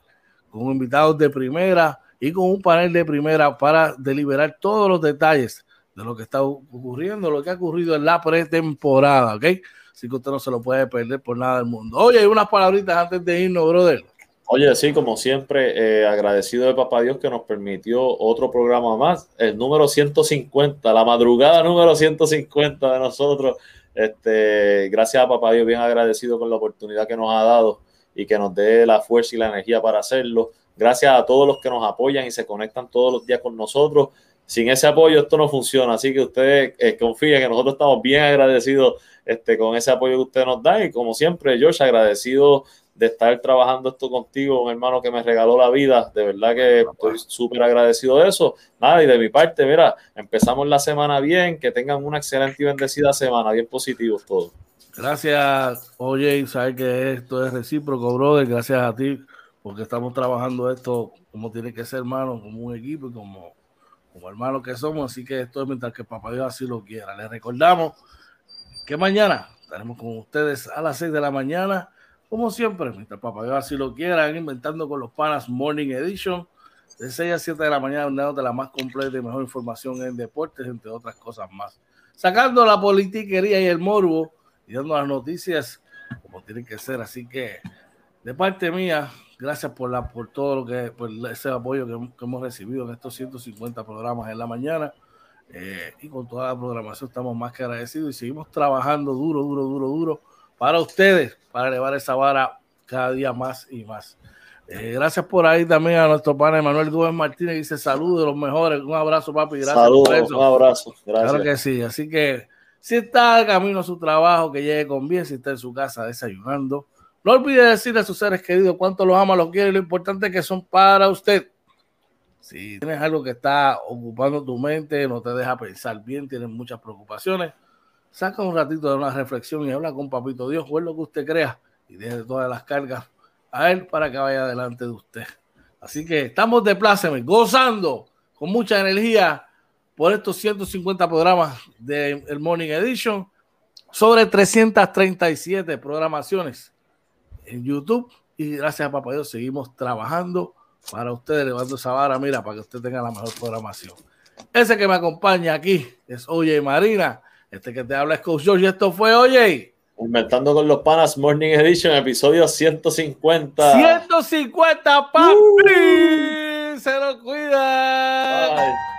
con invitados de primera y con un panel de primera para deliberar todos los detalles de lo que está ocurriendo, lo que ha ocurrido en la pretemporada, ¿ok? Así que usted no se lo puede perder por nada del mundo. Oye, hay unas palabritas antes de irnos, brother. Oye, sí, como siempre, eh, agradecido de Papá Dios que nos permitió otro programa más, el número 150, la madrugada número 150 de nosotros. Este, gracias a Papá Dios, bien agradecido con la oportunidad que nos ha dado y que nos dé la fuerza y la energía para hacerlo. Gracias a todos los que nos apoyan y se conectan todos los días con nosotros. Sin ese apoyo esto no funciona, así que ustedes eh, confíen que nosotros estamos bien agradecidos este, con ese apoyo que ustedes nos dan y como siempre, George, agradecido de estar trabajando esto contigo, un hermano que me regaló la vida, de verdad que estoy súper agradecido de eso. Nada, y de mi parte, mira, empezamos la semana bien, que tengan una excelente y bendecida semana, bien positivos todos. Gracias, oye, sabes que esto es recíproco, brother, gracias a ti porque estamos trabajando esto como tiene que ser, hermano, como un equipo y como, como hermanos que somos. Así que esto es mientras que Papá Dios así lo quiera. Les recordamos que mañana estaremos con ustedes a las 6 de la mañana, como siempre, mientras Papá así lo quiera, inventando con los panas Morning Edition. De 6 a 7 de la mañana, de la más completa y mejor información en deportes, entre otras cosas más. Sacando la politiquería y el morbo y dando las noticias como tienen que ser. Así que de parte mía, gracias por, la, por todo lo que, por ese apoyo que, que hemos recibido en estos 150 programas en la mañana. Eh, y con toda la programación estamos más que agradecidos y seguimos trabajando duro, duro, duro, duro para ustedes, para elevar esa vara cada día más y más. Eh, gracias por ahí también a nuestro pana Manuel Gómez Martínez, que dice saludos de los mejores. Un abrazo, papi. Gracias Saludos, un abrazo. Gracias. Claro que sí. Así que si está de camino a su trabajo, que llegue con bien, si está en su casa desayunando. No olvide decirle a sus seres queridos cuánto los ama, los quiere y lo importante es que son para usted. Si tienes algo que está ocupando tu mente, no te deja pensar bien, tienes muchas preocupaciones, saca un ratito de una reflexión y habla con Papito Dios, o lo que usted crea, y deje todas las cargas a él para que vaya delante de usted. Así que estamos de pláceme, gozando con mucha energía por estos 150 programas del el Morning Edition, sobre 337 programaciones en YouTube. Y gracias a Papá Dios seguimos trabajando para ustedes, levando esa vara, mira, para que usted tenga la mejor programación. Ese que me acompaña aquí es Oye Marina. Este que te habla es Coach George. Y esto fue Oye. Inventando con los panas Morning Edition, episodio 150. 150, papi. Uh. Se lo cuida. Bye.